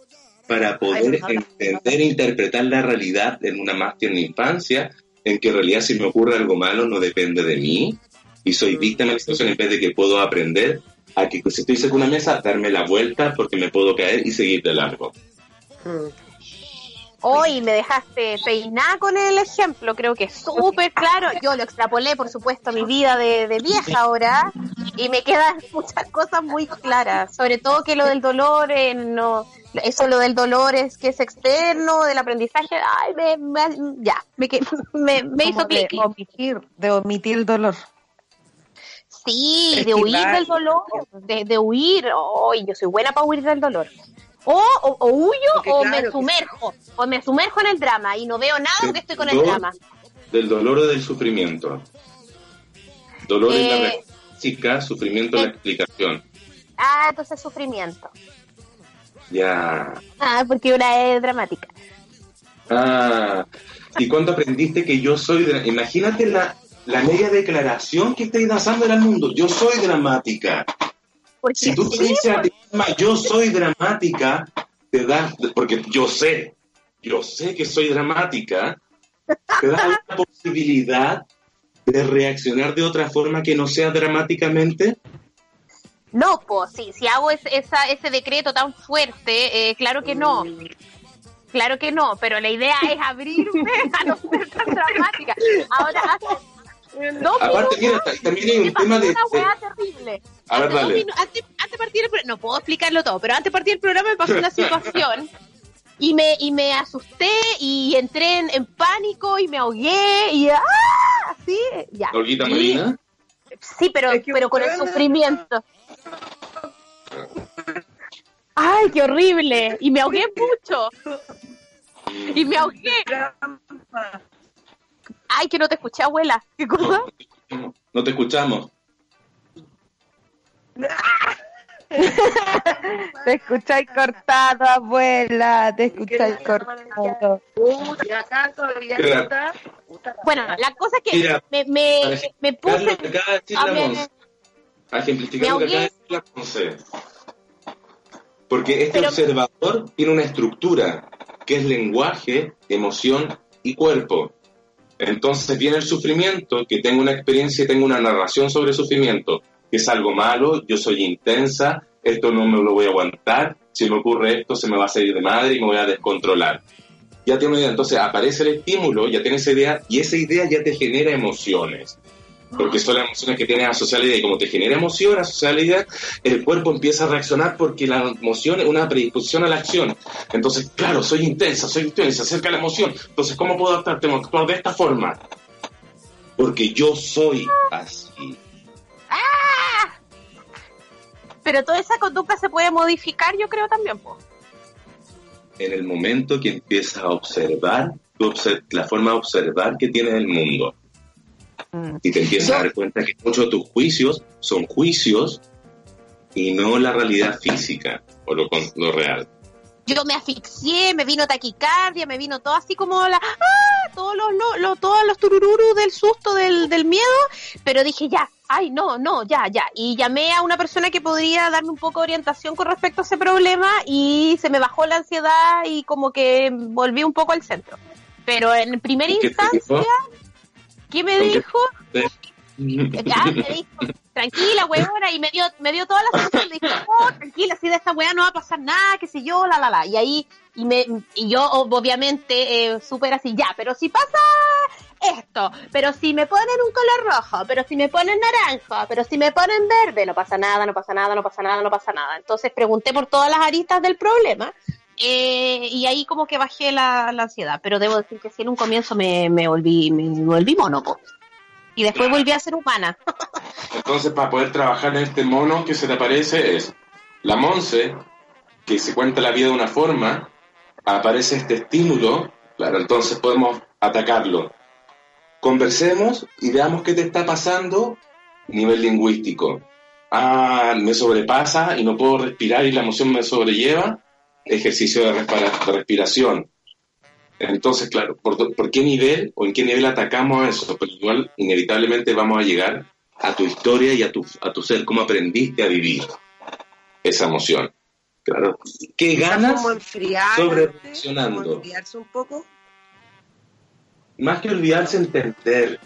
para poder entender e interpretar la realidad en una más tierna infancia, en que en realidad si me ocurre algo malo no depende de mí y soy víctima de la situación en vez de que puedo aprender a que si estoy cerca de una mesa, darme la vuelta porque me puedo caer y seguir de largo. Mm. Hoy me dejaste peinada con el ejemplo, creo que es súper claro. Yo lo extrapolé, por supuesto, a mi vida de, de vieja ahora y me quedan muchas cosas muy claras, sobre todo que lo del dolor, eh, no, eso lo del dolor es que es externo, del aprendizaje, ay, me, me- ya, me, me, me hizo Como de clic. omitir, de omitir el dolor. Sí, de huir del dolor, de, de huir. Ay, yo soy buena para huir del dolor. O, o, o huyo Porque o claro me que- sumerjo, o me sumerjo en el drama y no veo nada porque estoy con el drama. Del dolor o del sufrimiento. Dolor es la Eh, reacción física, sufrimiento es la eh. explicación. Ah, entonces sufrimiento. Ya. Ah, porque una es dramática. Ah, ¿y cuándo aprendiste que yo soy dra- Imagínate la, la media declaración que estáis lanzando al mundo. Yo soy dramática. Porque Si tú te dices a ti misma, yo soy dramática, te da, porque yo sé, yo sé que soy dramática, te da la posibilidad de reaccionar de otra forma que no sea dramáticamente. No, pues sí, si hago es- esa, ese decreto tan fuerte, eh, claro que no. Claro que no, pero la idea es abrirme a no ser tan dramática. Ahora, dos Aparte, mira, también hay un tema de... una weá terrible. a ver, Hace dos dale. minu- antes, antes de partir el pro- no puedo explicarlo todo, pero antes de partir el programa me pasó una situación y me y me asusté y entré en, en pánico y me ahogué y ¡ah! así, ya. Olguita Molina. Sí, pero, Es que pero con el sufrimiento. Ay, qué horrible. Y me ahogué mucho. Y me ahogué. Ay, que no te escuché, abuela. ¿Qué cosa? No te escuchamos. Te escucháis cortado, abuela. Te escucháis cortado. Bueno, la cosa es que Mira, me, me, me puse... lo que acaba de decir a ejemplificar lo que acaba de decir la Monse. Porque este Pero- observador tiene una estructura que es lenguaje, emoción y cuerpo. Entonces viene el sufrimiento, que tengo una experiencia y tengo una narración sobre sufrimiento, que es algo malo, yo soy intensa, esto no me lo voy a aguantar, si me ocurre esto se me va a salir de madre y me voy a descontrolar. ya tiene una idea. Entonces aparece el estímulo, ya tiene esa idea, y esa idea ya te genera emociones. Porque son las emociones que tienes asociadas a la idea. Y como te genera emoción asociada a la idea, el cuerpo empieza a reaccionar porque la emoción es una predisposición a la acción. Entonces, claro, soy intensa, soy intensa, se acerca la emoción. Entonces, ¿cómo puedo actuar? Tengo que actuar de esta forma. Porque yo soy así. Pero toda esa conducta se puede modificar, yo creo también, po. En el momento que empiezas a observar, la forma de observar que tienes el mundo. Y te empiezas a dar cuenta que muchos de tus juicios son juicios y no la realidad física o lo, lo real. Yo me asfixié, me vino taquicardia, me vino todo así como la... ¡Ah! Todos los, lo- lo- todos los turururus del susto, del, del miedo, pero dije ya, ay, no, no, ya, ya. Y llamé a una persona que podría darme un poco de orientación con respecto a ese problema y se me bajó la ansiedad y como que volví un poco al centro. Pero en primera ¿Y qué te instancia? ¿Qué me ¿Con qué- dijo? Me dijo, tranquila, huevona, y me dio, me dio toda la sensación, le dije, oh, tranquila, si de esta weá no va a pasar nada, qué sé yo, la, la, la, y ahí, y me, y yo, ob- obviamente, eh, súper así, ya, pero si pasa esto, pero si me ponen un color rojo, pero si me ponen naranja, pero si me ponen verde, no pasa nada, no pasa nada, no pasa nada, no pasa nada. Entonces pregunté por todas las aristas del problema, eh, y ahí como que bajé la, la ansiedad, pero debo decir que sí, en un comienzo me, me volví, me volví monopo. Y después volví a ser humana. Entonces, para poder trabajar en este mono que se te aparece es la Monse, que se cuenta la vida de una forma, aparece este estímulo, claro, entonces podemos atacarlo. Conversemos y veamos qué te está pasando a nivel lingüístico. Ah, me sobrepasa y no puedo respirar y la emoción me sobrelleva. Ejercicio de, respira- de respiración. Entonces, claro, ¿por, por qué nivel o en qué nivel atacamos a eso? Pero igual, inevitablemente vamos a llegar a tu historia y a tu, a tu ser, cómo aprendiste a vivir esa emoción. Claro. ¿Qué ganas? sobre un poco. Más que olvidarse, entender.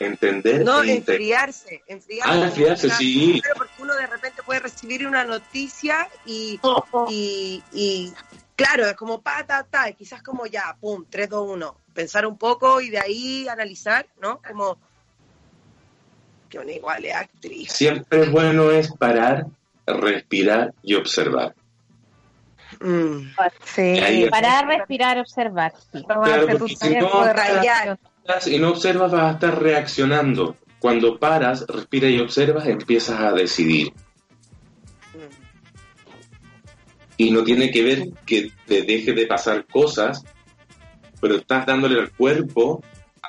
Entender No, e enfriarse, enfriarse. Ah, enfriarse, Una- sí. Porque uno de repente puede recibir una noticia y, y, y claro, es como pa, ta, quizás como ya, pum, 3, 2, 1, pensar un poco y de ahí analizar, ¿no? Como que una igual es actriz. Siempre bueno es parar, respirar y observar. Mm. Sí. Parar, respirar, observar. Sí. Claro, porque si no- de Rayar. Relajación. y no observas, vas a estar reaccionando. Cuando paras, respiras y observas, empiezas a decidir. Y no tiene que ver que te deje de pasar cosas, pero estás dándole al cuerpo,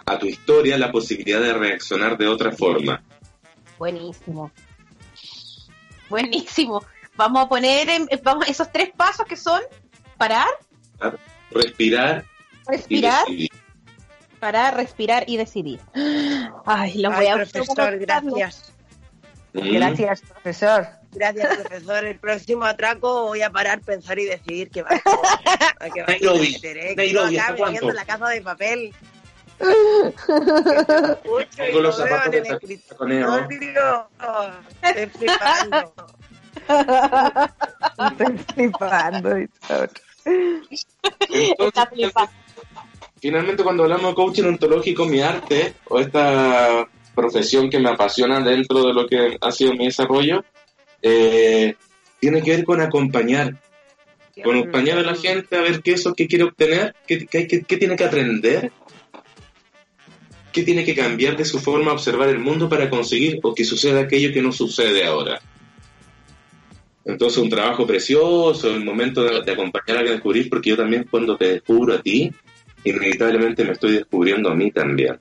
a tu historia, la posibilidad de reaccionar de otra forma. Buenísimo. Buenísimo. Vamos a poner en- vamos, esos tres pasos que son parar, Respirar y respirar, decidir. Parar, respirar y decidir. Ay, los voy Ay, a profesor, gracias. Mm. Gracias, profesor. Gracias, profesor. El próximo atraco voy a parar, pensar y decidir qué va a qué va a Nairobi, meter, ¿eh? Que Nairobi, ¿hasta viviendo cuánto? en la casa de papel. Que Tengo los lo zapatos en de el taconeo. escritorio. Estoy flipando. Estoy flipando. Está flipando. Finalmente cuando hablamos de coaching ontológico, mi arte o esta profesión que me apasiona dentro de lo que ha sido mi desarrollo, eh, tiene que ver con acompañar, con acompañar a la gente a ver qué es lo que quiere obtener, qué, qué, qué- qué tiene que aprender, qué tiene que cambiar de su forma de observar el mundo para conseguir o que suceda aquello que no sucede ahora. Entonces un trabajo precioso, el momento de, de acompañar a descubrir, porque yo también cuando te descubro a ti, inevitablemente me estoy descubriendo a mí también.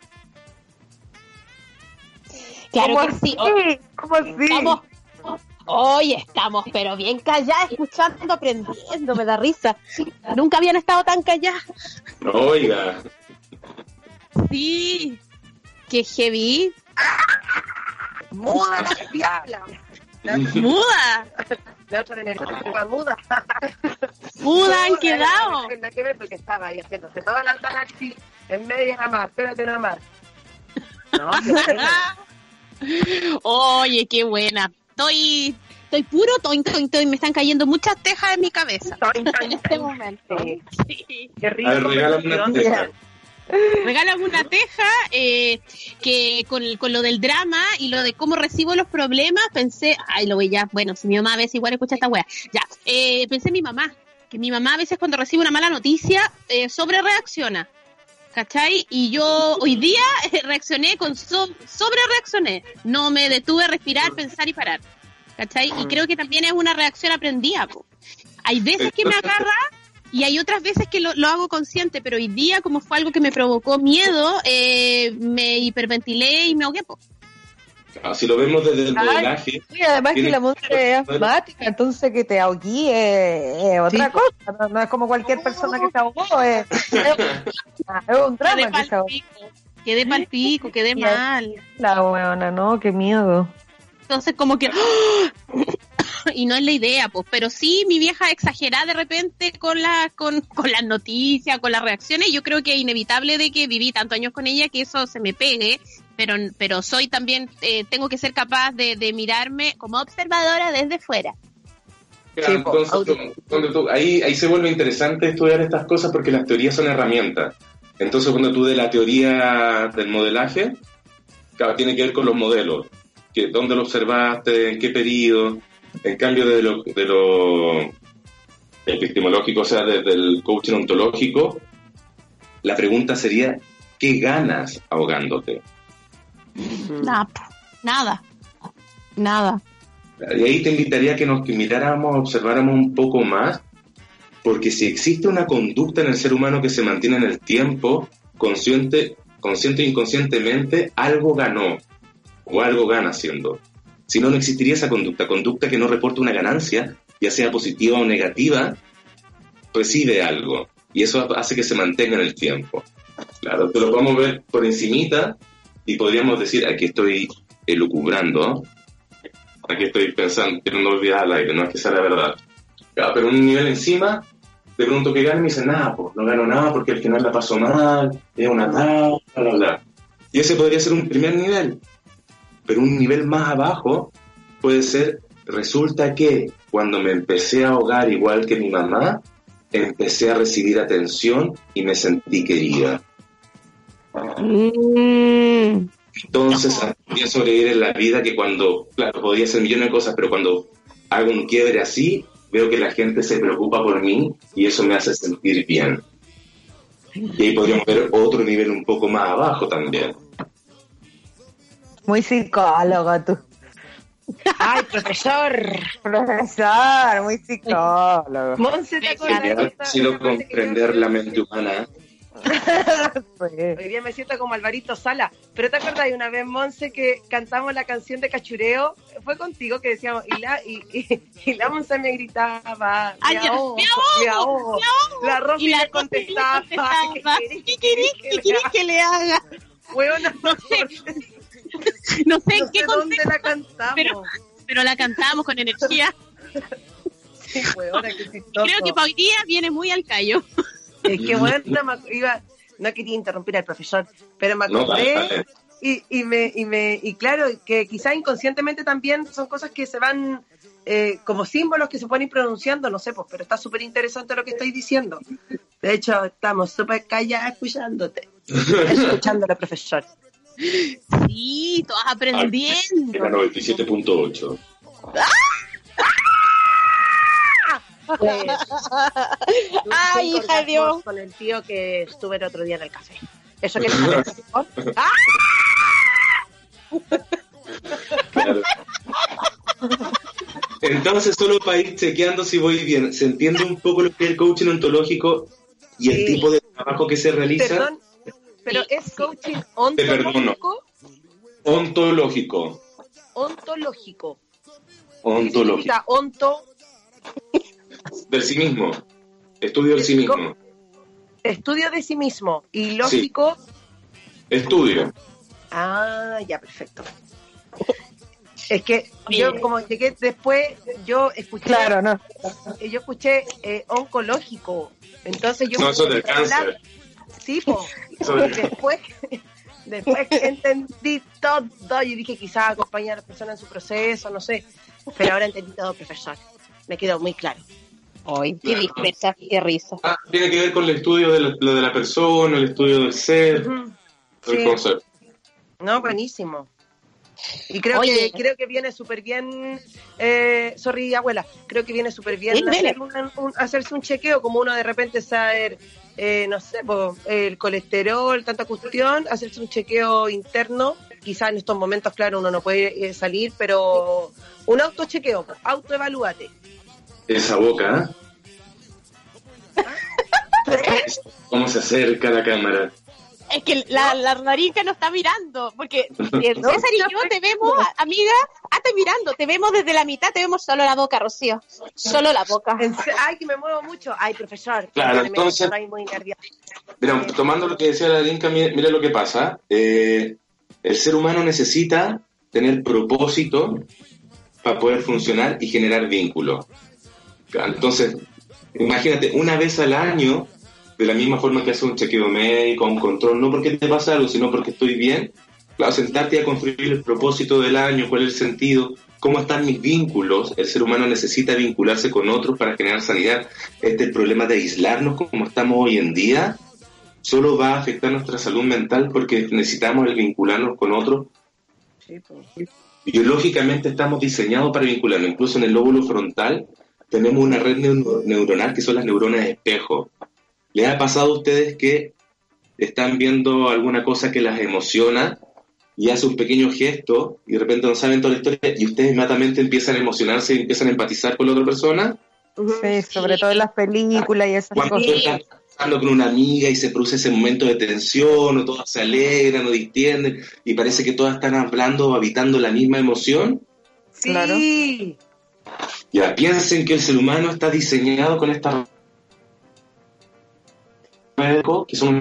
Claro ¿Cómo que sí. así? ¿Cómo así? Estamos, hoy estamos, pero bien calladas, escuchando, aprendiendo, me da risa. Nunca habían estado tan calladas. Oiga, Sí. Qué heavy. Muda la diabla. Muda. La otra energía muda. Muda han quedado. La que ver porque estaba ahí haciéndose toda la así, en media nada más, espérate nada más. No. Oye, qué buena. Estoy, estoy puro toin, toin, toin, me están cayendo muchas tejas en mi cabeza Toin, toin, en este momento. Sí. Qué rico. A ver, regálame una teja. Regálame una teja eh, que con, con lo del drama y lo de cómo recibo los problemas, pensé, ay, lo voy ya, bueno, si mi mamá a veces igual escucha esta wea, ya, eh, pensé en mi mamá, que mi mamá a veces cuando recibe una mala noticia, eh, sobre reacciona. ¿Cachai? Y yo hoy día eh, reaccioné con so- sobre reaccioné. No me detuve a respirar, pensar y parar. ¿Cachai? Y creo que también es una reacción aprendida. Hay veces que me agarra y hay otras veces que lo, lo hago consciente, pero hoy día, como fue algo que me provocó miedo, eh, me hiperventilé y me ahogué. Ah, Si lo vemos desde el Ay. modelaje, Y además que la música es asmática, entonces que te ahoguí es, es otra Sí. cosa, no, no es como cualquier persona que se ahogó, es, es, es un Quedé drama que se ahogó. pico, quedé pal pico, quedé mal. La weona, no, qué miedo. Entonces, como que. y no es la idea, pues. Pero sí, mi vieja exagera de repente con, la, con, con las noticias, con las reacciones. Yo creo que es inevitable de que viví tantos años con ella que eso se me pegue. Pero, pero soy también, eh, tengo que ser capaz de, de mirarme como observadora desde fuera. Claro, Sí, entonces, tú- cuando tú- ahí, ahí se vuelve interesante estudiar estas cosas porque las teorías son herramientas. Entonces, cuando tú de la teoría del modelaje, claro, tiene que ver con los modelos, que dónde lo observaste, en qué periodo. En cambio, de lo, de lo epistemológico, o sea, desde el coaching ontológico, la pregunta sería, ¿qué ganas ahogándote? Nada, nada, nada. Y ahí te invitaría a que nos que miráramos, observáramos un poco más, porque si existe una conducta en el ser humano que se mantiene en el tiempo, consciente, consciente e inconscientemente, algo ganó o algo gana haciendo. Si no, no existiría esa conducta. Conducta que no reporta una ganancia, ya sea positiva o negativa, recibe algo. Y eso hace que se mantenga en el tiempo. Claro, te lo podemos ver por encimita y podríamos decir, aquí estoy elucubrando, aquí estoy pensando, pero no olvidar al aire, no es que sea la verdad. Claro, pero un nivel encima, de pronto que gano y me dicen, nada, pues no gano nada porque al final la paso mal, es una tal, bla, bla, bla. Y ese podría ser un primer nivel. Pero un nivel más abajo puede ser, resulta que cuando me empecé a ahogar igual que mi mamá, empecé a recibir atención y me sentí querida. Mm, Entonces aprendí a sobrevivir en la vida que cuando, claro, podía hacer millones de cosas, pero cuando hago un quiebre así, veo que la gente se preocupa por mí y eso me hace sentir bien. Y ahí podríamos ver otro nivel un poco más abajo también. Muy psicólogo tú. Ay, profesor. Profesor, muy psicólogo. Monse, ¿te acuerdas sido comprender la mente humana. Hoy día me siento como Alvarito Sala. Pero te acuerdas de una vez, Monse, que cantamos la canción de Cachureo? Fue contigo que decíamos, y la, y, y, y la Monse me gritaba, Ay, me ahogo, me ahogo, me ahogo. me ahogo. La Rosy y la le Rosy contestaba, ¿qué ¿qué querés que le haga? Huevona, No sé, no sé en qué sé dónde la cantamos. pero- pero la cantamos con energía. Sí, qué. Creo que para hoy día viene muy al callo. Es que bueno, me iba, no quería interrumpir al profesor, pero me No, acordé y, y me, y me, y claro, que quizá inconscientemente también son cosas que se van eh, como símbolos que se pueden ir pronunciando, no sé, pues, pero está súper interesante lo que estoy diciendo. De hecho, estamos súper calladas escuchándote, escuchándole, profesor. Sí, todas aprendiendo. Era 97.8. Pues, Ay, hija de Dios. Con el tío que estuve el otro día en el café. Eso que. ¡Ah! Claro. Entonces, solo para ir chequeando si voy bien, ¿se entiende un poco lo que es el coaching ontológico y el Sí. tipo de trabajo que se realiza? Perdón, pero es coaching Te perdono. ontológico. Ontológico. Ontológico. ¿Qué Ontológico. onto? Del sí mismo. Estudio del sí mismo. Estudio de sí mismo. Y lógico. Estudio. Ah, ya, perfecto. Es que yo como llegué después, yo escuché, Claro, no. eh, yo escuché eh, oncológico. Entonces yo No, eso es del cáncer. Sí, po. Después, después que entendí todo, yo dije quizás acompañar a la persona en su proceso, no sé. Pero ahora entendí todo, profesor. Me quedó muy claro. Ay, qué dispersa, qué risa. Ah, tiene que ver con el estudio de la, lo de la persona, el estudio del ser, el Sí. concepto. No, buenísimo. Y creo Oye. que creo que viene súper bien, eh, sorry abuela, creo que viene súper bien hacer un- un- hacerse un chequeo, como uno de repente saber, eh, no sé, po, el colesterol, tanta cuestión, hacerse un chequeo interno, quizás en estos momentos, claro, uno no puede eh, salir, pero un autochequeo, autoevalúate. Esa boca, ¿eh? ¿Cómo se acerca la cámara? Es que la, la narica no está mirando, porque No, César y yo te vemos, amiga, estoy mirando, te vemos desde la mitad, te vemos solo la boca, Rocío. Solo la boca. Ay, que me muevo mucho. Ay, profesor. Claro, entonces- estoy muy. Mira, tomando lo que decía la mira, mira lo que pasa. Eh, el ser humano necesita tener propósito para poder funcionar y generar vínculos. Entonces, imagínate, una vez al año, de la misma forma que hace un chequeo médico, un control, no porque te pasa algo, sino porque estoy bien, claro, sentarte a construir el propósito del año, cuál es el sentido, cómo están mis vínculos. El ser humano necesita vincularse con otros para generar sanidad. Este problema de aislarnos como estamos hoy en día, solo va a afectar nuestra salud mental porque necesitamos el vincularnos con otros. Sí, pues. Biológicamente estamos diseñados para vincularnos. Incluso en el lóbulo frontal tenemos una red neu- neuronal que son las neuronas espejo. ¿Les ha pasado a ustedes que están viendo alguna cosa que las emociona y hace un pequeño gesto y de repente no saben toda la historia y ustedes inmediatamente empiezan a emocionarse y empiezan a empatizar con la otra persona? Sí, sobre todo en las películas y esas Cuando cosas. estás conversando con una amiga y se produce ese momento de tensión, o todas se alegran o distienden, y parece que todas están hablando o habitando la misma emoción, Sí. Claro. ya piensen que el ser humano está diseñado con esta que son una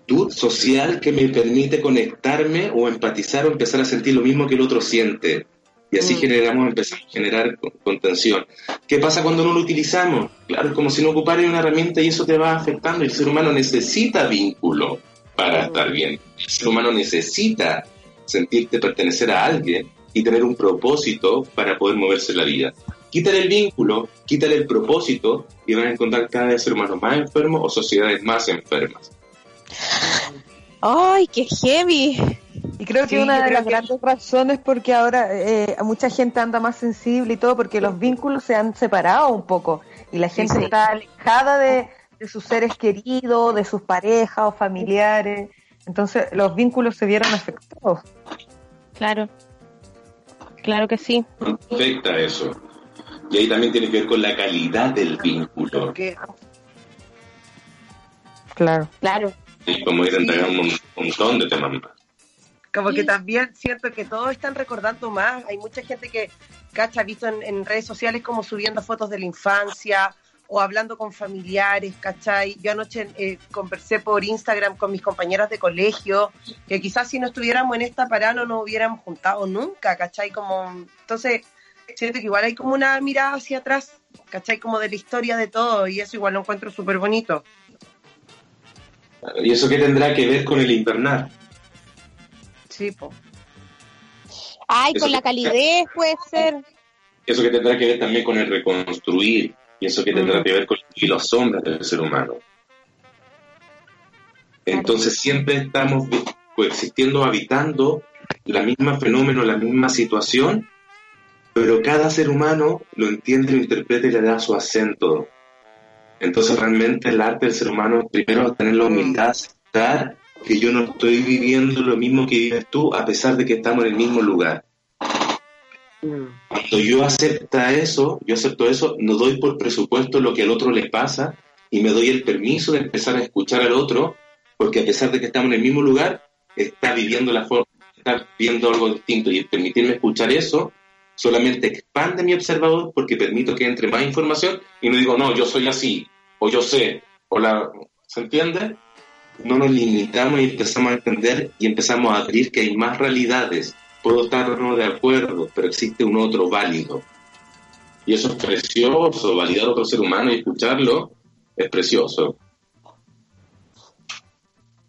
actitud social que me permite conectarme o empatizar o empezar a sentir lo mismo que el otro siente. Y así Mm. generamos, empezamos a generar con- contención. ¿Qué pasa cuando no lo utilizamos? Claro, es como si no ocuparas una herramienta y eso te va afectando. El ser humano necesita vínculo para estar bien. El ser humano necesita sentirte pertenecer a alguien y tener un propósito para poder moverse en la vida. Quítale el vínculo, quítale el propósito y van a encontrar cada vez ser humanos más enfermos o sociedades más enfermas. Ay, qué heavy. Y creo Sí, que una de las que- grandes razones porque ahora eh, mucha gente anda más sensible y todo porque los vínculos se han separado un poco y la gente sí. está alejada de, de sus seres queridos, de sus parejas o familiares. Entonces los vínculos se vieron afectados. Claro. Claro que sí. Afecta eso. Y ahí también tiene que ver con la calidad del vínculo. Porque Claro. Claro. Y como ir a entregar un mon- montón de temas más. como que Sí. también siento que todos están recordando más. Hay mucha gente que, cacha, ha visto en, en redes sociales como subiendo fotos de la infancia o hablando con familiares, ¿cachai? Yo anoche eh, conversé por Instagram con mis compañeras de colegio, que quizás si no estuviéramos en esta parada no nos hubiéramos juntado nunca, ¿cachai? Como, entonces, siento que igual hay como una mirada hacia atrás, ¿cachai? Como de la historia de todo, y eso igual lo encuentro súper bonito. ¿Y eso qué tendrá que ver con el invernar? Sí, po. Ay, Eso con la que- calidez puede ser. Eso que tendrá que ver también con el reconstruir. Y eso que tendrá Mm. que ver con y las sombras del ser humano. Entonces siempre estamos coexistiendo, habitando la misma fenómeno, la misma situación, pero cada ser humano lo entiende, lo interpreta y le da su acento. Entonces realmente el arte del ser humano primero tener la humildad, aceptar que yo no estoy viviendo lo mismo que vives tú, a pesar de que estamos en el mismo lugar. Cuando yo acepta eso, yo acepto eso, no doy por presupuesto lo que al otro le pasa y me doy el permiso de empezar a escuchar al otro, porque a pesar de que estamos en el mismo lugar, está viviendo la forma, está viendo algo distinto y permitirme escuchar eso solamente expande mi observador porque permito que entre más información y no digo, no, yo soy así, o yo sé, o la... ¿Se entiende? No nos limitamos y empezamos a entender y empezamos a abrir que hay más realidades. Puedo estar no de acuerdo, pero existe un otro válido. Y eso es precioso, validar a otro ser humano y escucharlo es precioso.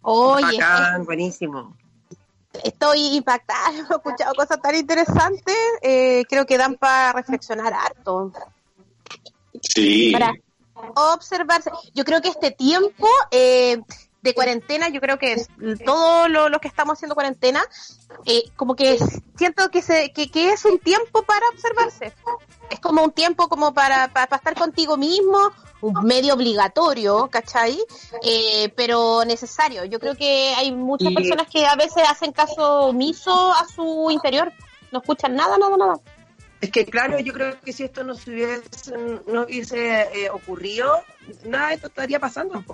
Oye, Bacán, buenísimo. Estoy impactada, he escuchado cosas tan interesantes, eh, creo que dan para reflexionar harto. Sí. Para observarse. Yo creo que este tiempo eh, de cuarentena, yo creo que es todos lo- los que estamos haciendo cuarentena, eh, como que es- siento que, se, que, que es un tiempo para observarse. Es como un tiempo como para, para, para estar contigo mismo, un medio obligatorio, ¿cachai? Eh, pero necesario. Yo creo que hay muchas personas que a veces hacen caso omiso a su interior. No escuchan nada, nada, nada. Es que claro, yo creo que si esto no se hubiese, no hubiese eh, ocurrido, nada de esto estaría pasando.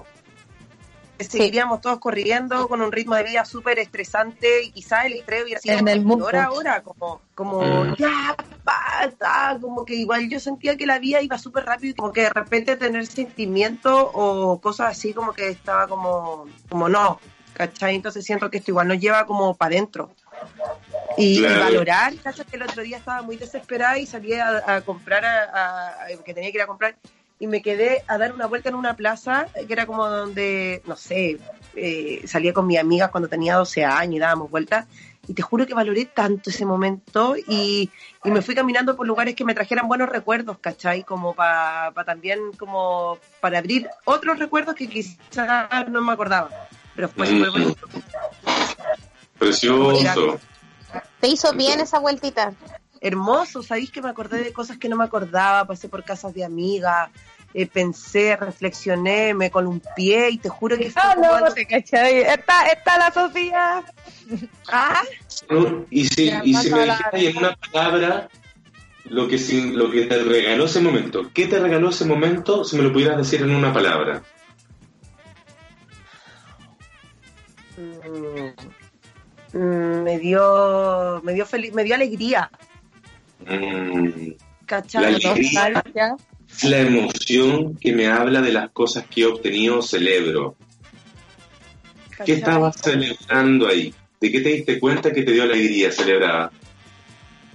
Seguiríamos todos corriendo con un ritmo de vida súper estresante y quizás el estrés hubiera sido En el mundo. ahora, como, como Mm. ya basta, como que igual yo sentía que la vida iba súper rápido y como que de repente tener sentimientos o cosas así como que estaba como, como no, ¿cachai? Entonces siento que esto igual nos lleva como para adentro. Y, valorar, ¿cachai? Que el otro día estaba muy desesperada y salí a, a comprar, a, a- a- que tenía que ir a comprar, y me quedé a dar una vuelta en una plaza que era como donde, no sé, eh, salía con mis amigas cuando tenía 12 años y dábamos vueltas. Y te juro que valoré tanto ese momento y, y me fui caminando por lugares que me trajeran buenos recuerdos, ¿cachai? Como para también, como para abrir otros recuerdos que quizás no me acordaba. Pero fue súper bonito. Precioso. Te hizo bien esa vueltita. Hermoso, sabéis que me acordé de cosas que no me acordaba, pasé por casas de amigas, eh, pensé, reflexioné, me columpié y te juro que Ah, no, te cachai. Está, está la Sofía. Ah, ¿no? Y si, y si me dijeras en una palabra lo que, si- lo que te regaló ese momento, ¿qué te regaló ese momento si me lo pudieras decir en una palabra? mm, mm, me dio, me dio feliz, me dio alegría, Mm. La alegría. La emoción que me habla de las cosas que he obtenido, celebro. ¿Qué estabas celebrando ahí? ¿De qué te diste cuenta que te dio alegría celebrar?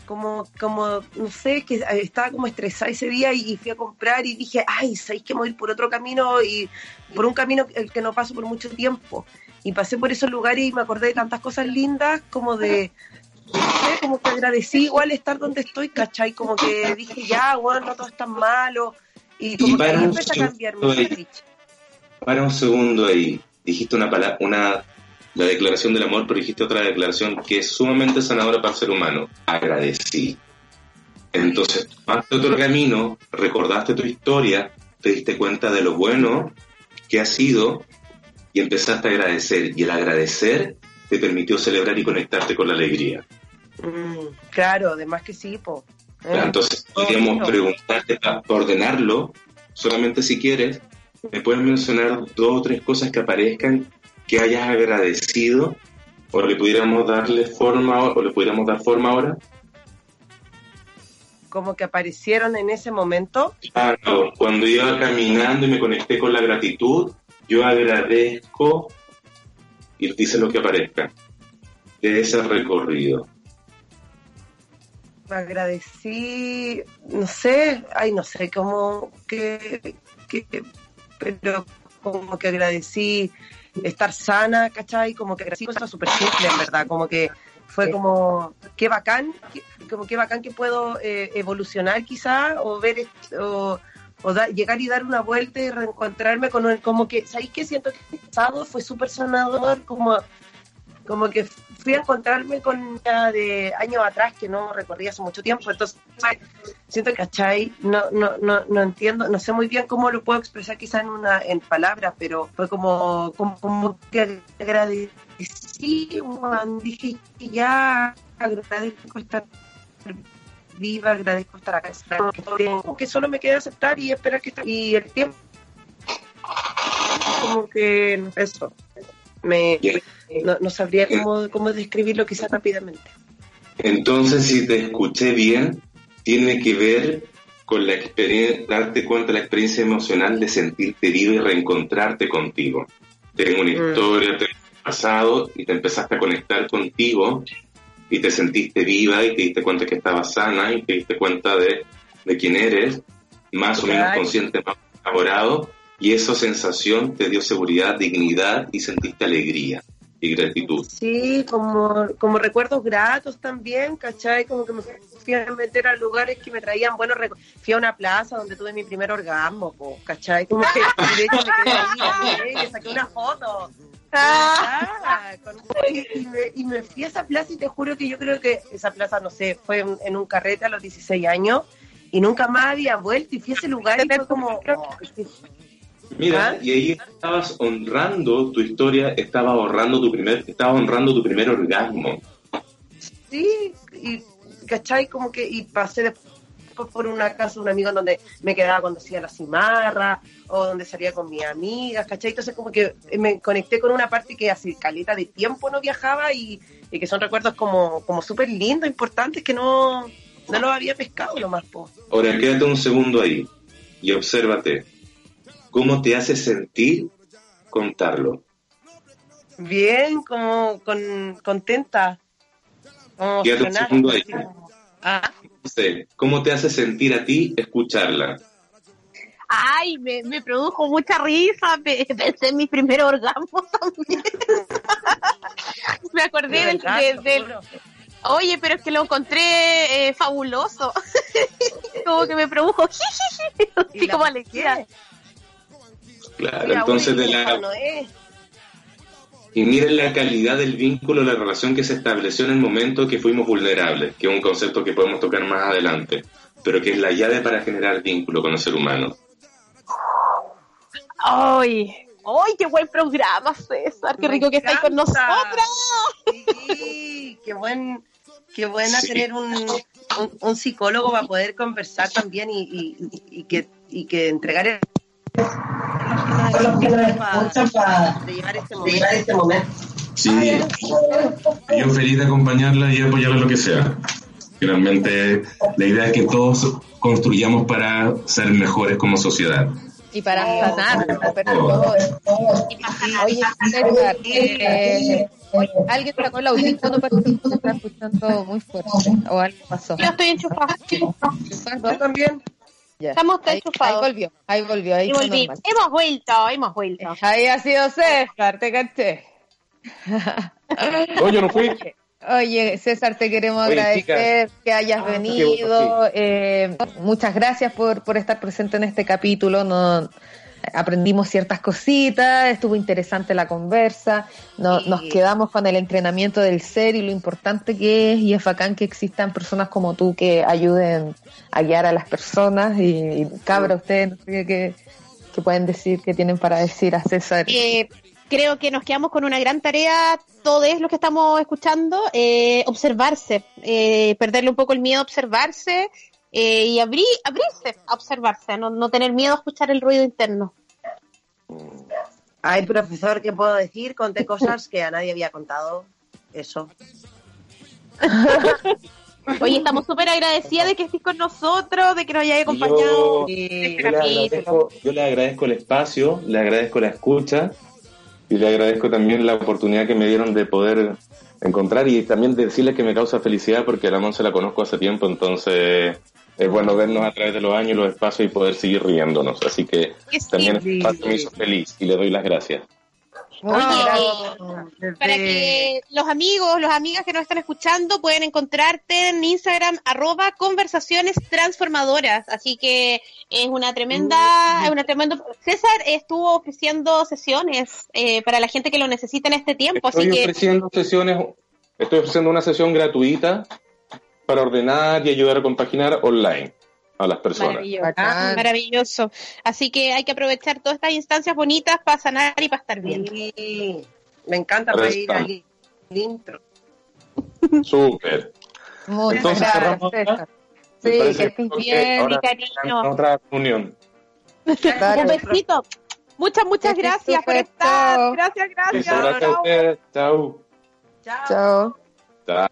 como, como, no sé, que estaba como estresada ese día y, y fui a comprar y dije, ay, ¿sabéis que me voy a ir por otro camino y por un camino el que no paso por mucho tiempo? Y pasé por esos lugares y me acordé de tantas cosas lindas, como de, no sé, como que agradecí igual estar donde estoy, ¿cachai? Como que dije, ya, bueno, no todo es tan malo. Y como Y que ahí empecé a cambiar mi. Para un segundo ahí, dijiste una palabra, una, la declaración del amor, pero dijiste otra declaración que es sumamente sanadora para el ser humano. Agradecí. Entonces, tomaste otro camino, recordaste tu historia, te diste cuenta de lo bueno que ha sido y empezaste a agradecer. Y el agradecer te permitió celebrar y conectarte con la alegría. Mm, claro, además que sí, po. Eh, Entonces, podríamos preguntarte para ordenarlo, solamente si quieres, me puedes mencionar dos o tres cosas que aparezcan que hayas agradecido o le pudiéramos darle forma o le pudiéramos dar forma ahora. Como que aparecieron en ese momento. No, cuando iba caminando y me conecté con la gratitud, yo agradezco y dice lo que aparezca de ese recorrido. Agradecí, no sé, ay, no sé cómo que, que- pero como que agradecí estar sana, ¿cachai? Como que agradecí cosas súper simples, en verdad, como que fue como, qué bacán, que- como qué bacán que puedo eh, evolucionar quizá, o ver, o, o da- llegar y dar una vuelta y reencontrarme con un, como que, ¿sabéis qué? Siento que el pasado fue súper sanador, como como que fui a encontrarme con ya de años atrás que no recorrí hace mucho tiempo, entonces siento que, ¿cachai? No, no, no, no entiendo, no sé muy bien cómo lo puedo expresar quizá en una en palabras, pero fue como, como, como que agradecí, weón, dije que ya agradezco estar viva, agradezco estar acá, como que solo me queda aceptar y esperar que y el tiempo como que eso me. No, no sabría cómo, cómo describirlo quizás rápidamente. Entonces, si te escuché bien, tiene que ver con la experiencia, darte cuenta de la experiencia emocional de sentirte vivo y reencontrarte contigo. Tengo una Mm. historia, tengo un pasado y te empezaste a conectar contigo y te sentiste viva y te diste cuenta que estabas sana y te diste cuenta de, de quién eres, más o menos consciente, más elaborado y esa sensación te dio seguridad, dignidad y sentiste alegría. Y gratitud. Sí, como, como recuerdos gratos también, ¿cachai? Como que me fui a meter a lugares que me traían buenos recuerdos. Fui a una plaza donde tuve mi primer orgasmo, po, ¿cachai? Como que de hecho me quedé ahí, y le saqué una foto. Ah, y, me, y me fui a esa plaza y te juro que yo creo que esa plaza, no sé, fue en, en un carrete a los 16 años y nunca más había vuelto y fui a ese lugar y fue como... oh, Mira, ¿Ah? y ahí estabas honrando tu historia, estabas honrando tu primer, estabas honrando tu primer orgasmo. Sí, y ¿cachai? Como que, y pasé después por una casa de un amigo donde me quedaba cuando hacía la cimarra, o donde salía con mis amigas, ¿cachai? Entonces como que me conecté con una parte que hace caleta de tiempo no viajaba y, y que son recuerdos como, como súper lindos, importantes, que no, no los había pescado lo más, po. Ahora quédate un segundo ahí y obsérvate. ¿Cómo te hace sentir contarlo? Bien, como con, contenta. Como Quédate un emocionada, segundo ahí. Ah, No sé, ¿cómo te hace sentir a ti escucharla? Ay, me, me produjo mucha risa. pe- Pensé en mi primer orgasmo también. me acordé de del. Oye, pero es que lo encontré eh, fabuloso. como que me produjo Y así como alegría. Claro, Mira, entonces de la, no es. Y miren la calidad del vínculo, la relación que se estableció en el momento que fuimos vulnerables, que es un concepto que podemos tocar más adelante, pero que es la llave para generar vínculo con el ser humano. Ay, ay, qué buen programa, César. Qué Me rico que estáis con nosotras. Sí, qué buen, qué buena Sí. tener un, un, un psicólogo para poder conversar también y, y, y que, y que entregar el para llevar este momento. Sí, yo feliz de acompañarla y apoyarla en lo que sea. Finalmente, la idea es que todos construyamos para ser mejores como sociedad. Y para sanar, pero todo. Oye, César, eh, alguien sacó el audífono para que se está escuchando muy fuerte. O algo pasó. Yo estoy enchufada. Yo también. Ya. Estamos ahí, ahí volvió, ahí volvió, ahí Y fue volví. normal. Hemos vuelto, hemos vuelto. Ahí ha sido César, te caché. No, yo no fui. Oye, César, te queremos Oye, agradecer que hayas bueno, venido. eh, muchas gracias por, por estar presente en este capítulo. No, aprendimos ciertas cositas, estuvo interesante la conversa. No- Sí. Nos quedamos con el entrenamiento del ser y lo importante que es. Y es bacán que existan personas como tú que ayuden a guiar a las personas. Y, y cabra, ustedes, no sé qué, qué pueden decir, qué tienen para decir a César. Eh, creo que nos quedamos con una gran tarea, todos los que estamos escuchando, eh, observarse, eh, perderle un poco el miedo a observarse eh, y abrir, abrirse a observarse, no, no tener miedo a escuchar el ruido interno. Ay, profesor, ¿qué puedo decir? Conté cosas que a nadie había contado. Eso. Oye, estamos súper agradecidas de que estés con nosotros, de que nos hayas acompañado. Yo, Y yo le agradezco, yo le agradezco el espacio, le agradezco la escucha y le agradezco también la oportunidad que me dieron de poder encontrar y también decirles que me causa felicidad porque a la Monse la conozco hace tiempo, entonces es bueno vernos a través de los años, los espacios y poder seguir riéndonos. Así que también este espacio me hizo feliz y le doy las gracias. Oye, desde- Para que los amigos, las amigas que nos están escuchando pueden encontrarte en Instagram arroba conversaciones transformadoras. Así que es una tremenda, es una tremenda. César estuvo ofreciendo sesiones eh, para la gente que lo necesita en este tiempo. Así Estoy que ofreciendo sesiones, estoy ofreciendo una sesión gratuita para ordenar y ayudar a compaginar online a las personas. maravilloso. Bacán. Maravilloso. Así que hay que aprovechar todas estas instancias bonitas para sanar y para estar bien. Sí, me encanta está. al intro. Súper. Muchas Entonces, gracias, cerramos Sí, que estés bien, mi cariño. Otra reunión. Un besito. Muchas, muchas Que gracias por estar. chao. Gracias, gracias. Eso, gracias Chao. Chao. Chao. Chao.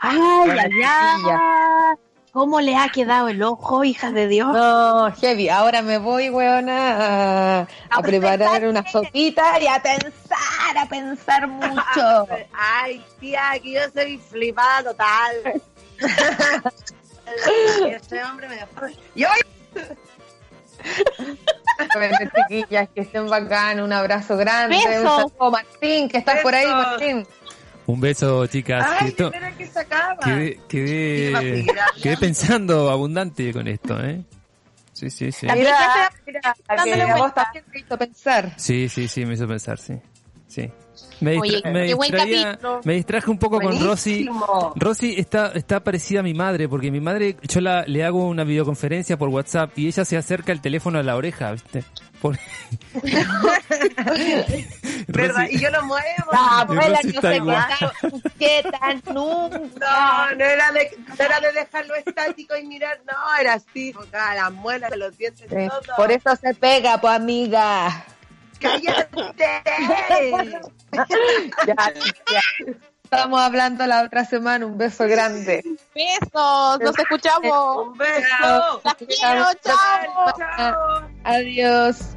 Ay, ay, ay. ¿Cómo le ha quedado el ojo, hijas de Dios? No, heavy. Ahora me voy, weona, a, a preparar una sopita y a pensar, a pensar mucho. Ay, tía, que yo soy flipada total. Ese hombre me dejó. Y hoy Bueno, chiquillas, que estén bacán, un abrazo grande. Besos. Un saludo, Martín, que estás por ahí. Martín. Un beso, chicas. Ay, Esto- espera que se acaba. quedé, quedé, Gracias. quedé pensando abundante con esto, ¿eh? Sí, sí, sí. Mira, que mira, dándole que a vos también te hizo pensar. Sí, sí, sí, me hizo pensar, sí. Sí. Me, Oye, distra- me qué buen distraía- capítulo. me distraje un poco con Rosy. Rosy está, está parecida a mi madre, porque mi madre, yo la, le hago una videoconferencia por WhatsApp y ella se acerca el teléfono a la oreja, ¿viste? Por- ¿Verdad? Y yo lo muevo. La abuela no se igual. quieta nunca. No, no era, de, no era de dejarlo estático y mirar, no, era así, tocar las muelas, los dientes, Sí, todo. Por eso se pega, pues amiga. ¡Cállate! Ya, ya. Estamos hablando la otra semana. Un beso grande. Besos, nos escuchamos. ¡Un beso! Las quiero, chao. ¡Chao! Adiós.